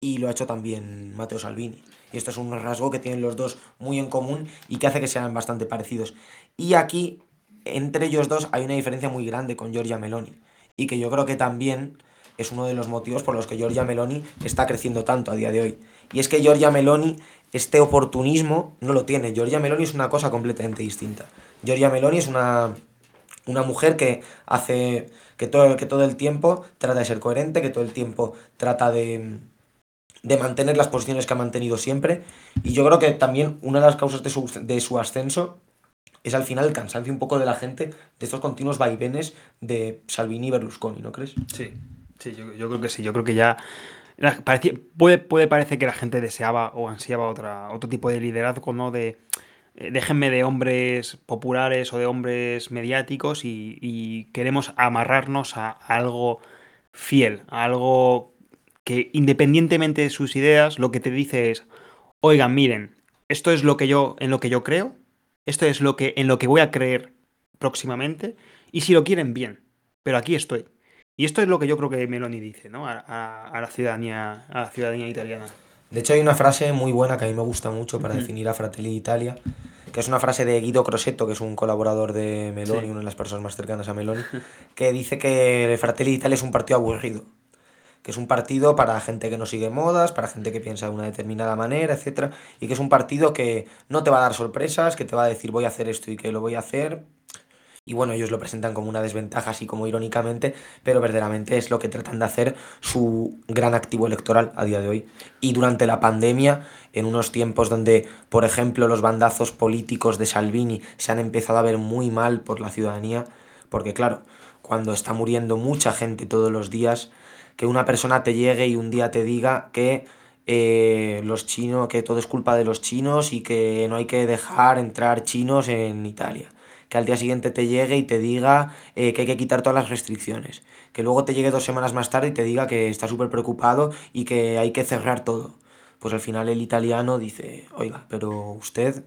y lo ha hecho también Matteo Salvini. Y esto es un rasgo que tienen los dos muy en común y que hace que sean bastante parecidos. Y aquí, entre ellos dos, hay una diferencia muy grande con Giorgia Meloni. Y que yo creo que también es uno de los motivos por los que Giorgia Meloni está creciendo tanto a día de hoy. Y es que Giorgia Meloni, este oportunismo, no lo tiene. Giorgia Meloni es una cosa completamente distinta. Giorgia Meloni es una, una mujer que hace que todo, que todo el tiempo trata de ser coherente, que todo el tiempo trata de, de mantener las posiciones que ha mantenido siempre. Y yo creo que también una de las causas de su, de su ascenso es al final el cansancio un poco de la gente de estos continuos vaivenes de Salvini y Berlusconi, ¿no crees? Sí, sí, yo, creo que sí. Yo creo que ya puede, puede parecer que la gente deseaba o ansiaba otra, otro tipo de liderazgo, ¿no? De eh, déjenme de hombres populares o de hombres mediáticos y, queremos amarrarnos a algo fiel, a algo que independientemente de sus ideas, lo que te dice es, oigan, miren, esto es lo que yo, en lo que yo creo, esto es lo que, en lo que voy a creer próximamente, y si lo quieren, bien, pero aquí estoy. Y esto es lo que yo creo que Meloni dice, ¿no? A, la ciudadanía, a la ciudadanía italiana. De hecho, hay una frase muy buena que a mí me gusta mucho para definir a Fratelli d'Italia, que es una frase de Guido Crosetto, que es un colaborador de Meloni, una de las personas más cercanas a Meloni, que dice que Fratelli d'Italia es un partido aburrido que es un partido para gente que no sigue modas, para gente que piensa de una determinada manera, etcétera, y que es un partido que no te va a dar sorpresas, que te va a decir voy a hacer esto y que lo voy a hacer. Y bueno, ellos lo presentan como una desventaja, así como irónicamente, pero verdaderamente es lo que tratan de hacer su gran activo electoral a día de hoy. Y durante la pandemia, en unos tiempos donde, por ejemplo, los bandazos políticos de Salvini se han empezado a ver muy mal por la ciudadanía, porque claro, cuando está muriendo mucha gente todos los días, que una persona te llegue y un día te diga que eh, los chinos, que todo es culpa de los chinos y que no hay que dejar entrar chinos en Italia. Que al día siguiente te llegue y te diga eh, que hay que quitar todas las restricciones. Que luego te llegue dos semanas más tarde y te diga que está súper preocupado y que hay que cerrar todo. Pues al final el italiano dice, oiga, pero usted,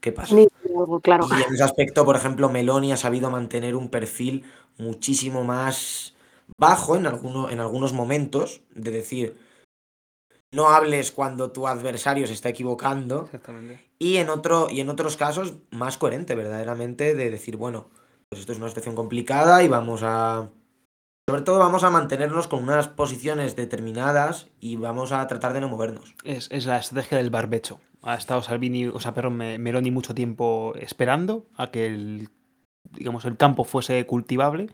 ¿qué pasa? Claro. Y en ese aspecto, por ejemplo, Meloni ha sabido mantener un perfil muchísimo más bajo en, alguno, en algunos momentos, de decir, no hables cuando tu adversario se está equivocando. Y en, otro, y en otros casos, más coherente, verdaderamente, de decir, bueno, pues esto es una situación complicada y vamos a. Sobre todo vamos a mantenernos con unas posiciones determinadas y vamos a tratar de no movernos. Es, es la estrategia del barbecho. Ha estado Salvini, o sea, perdón, Meloni mucho tiempo esperando a que el digamos, el campo fuese cultivable,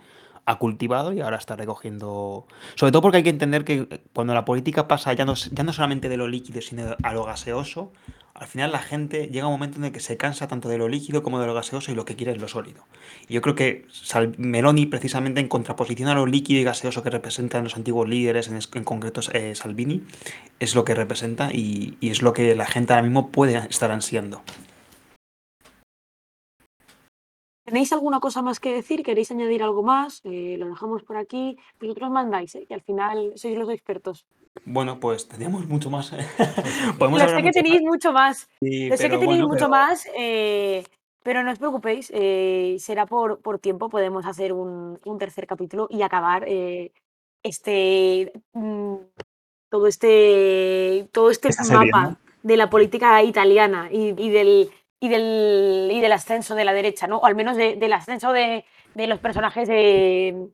ha cultivado y ahora está recogiendo. Sobre todo porque hay que entender que cuando la política pasa ya no, ya no solamente de lo líquido, sino a lo gaseoso, al final la gente llega a un momento en el que se cansa tanto de lo líquido como de lo gaseoso y lo que quiere es lo sólido. Y yo creo que Meloni, precisamente en contraposición a lo líquido y gaseoso que representan los antiguos líderes, en, concreto eh, Salvini, es lo que representa y, y es lo que la gente ahora mismo puede estar ansiando. ¿Tenéis alguna cosa más que decir? ¿Queréis añadir algo más? Eh, lo dejamos por aquí. Vosotros mandáis, ¿eh? que al final sois los expertos. Bueno, pues teníamos mucho más. ¿eh? Podemos sé que tenéis mucho más. sé que tenéis mucho más, pero no os preocupéis. será por, por, tiempo. Podemos hacer un, un tercer capítulo y acabar este mm, todo este todo este mapa de la política italiana y del y del, y del ascenso de la derecha, ¿no? O al menos del ascenso de, de, los personajes de,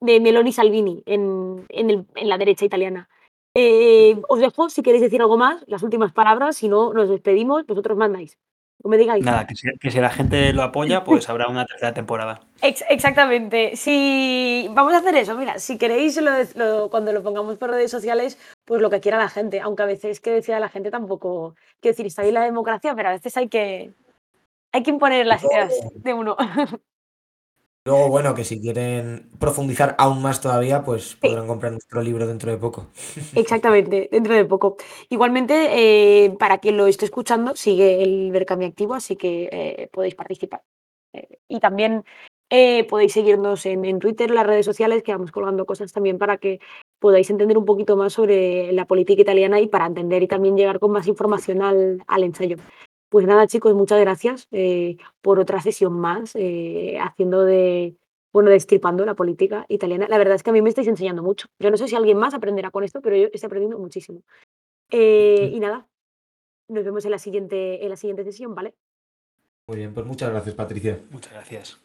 de Meloni Salvini en, en, en la derecha italiana. Eh, os dejo, si queréis decir algo más, las últimas palabras, si no, nos despedimos, vosotros mandáis. No me digáis. Nada, que si, que si, la gente lo apoya, pues habrá una tercera temporada. Ex exactamente. Si vamos a hacer eso, mira, si queréis, lo, lo, cuando lo pongamos por redes sociales, pues lo que quiera la gente, aunque a veces que decida la gente tampoco, quiero decir, está bien la democracia, pero a veces hay que, hay que imponer las ideas de uno. Luego, bueno, que si quieren profundizar aún más todavía, pues podrán comprar nuestro libro dentro de poco. Exactamente, dentro de poco. Igualmente, eh, para quien lo esté escuchando, sigue el Vercami activo, así que eh, podéis participar. Eh, y también eh, podéis seguirnos en, en, Twitter, en las redes sociales, que vamos colgando cosas también para que podáis entender un poquito más sobre la política italiana y para entender y también llegar con más información al, al ensayo. Pues nada, chicos, muchas gracias eh, por otra sesión más, eh, haciendo de, bueno, destripando la política italiana. La verdad es que a mí me estáis enseñando mucho. Yo no sé si alguien más aprenderá con esto, pero yo estoy aprendiendo muchísimo. Eh, y nada, nos vemos en la siguiente, en la siguiente sesión, ¿vale? Muy bien, pues muchas gracias, Patricia. Muchas gracias.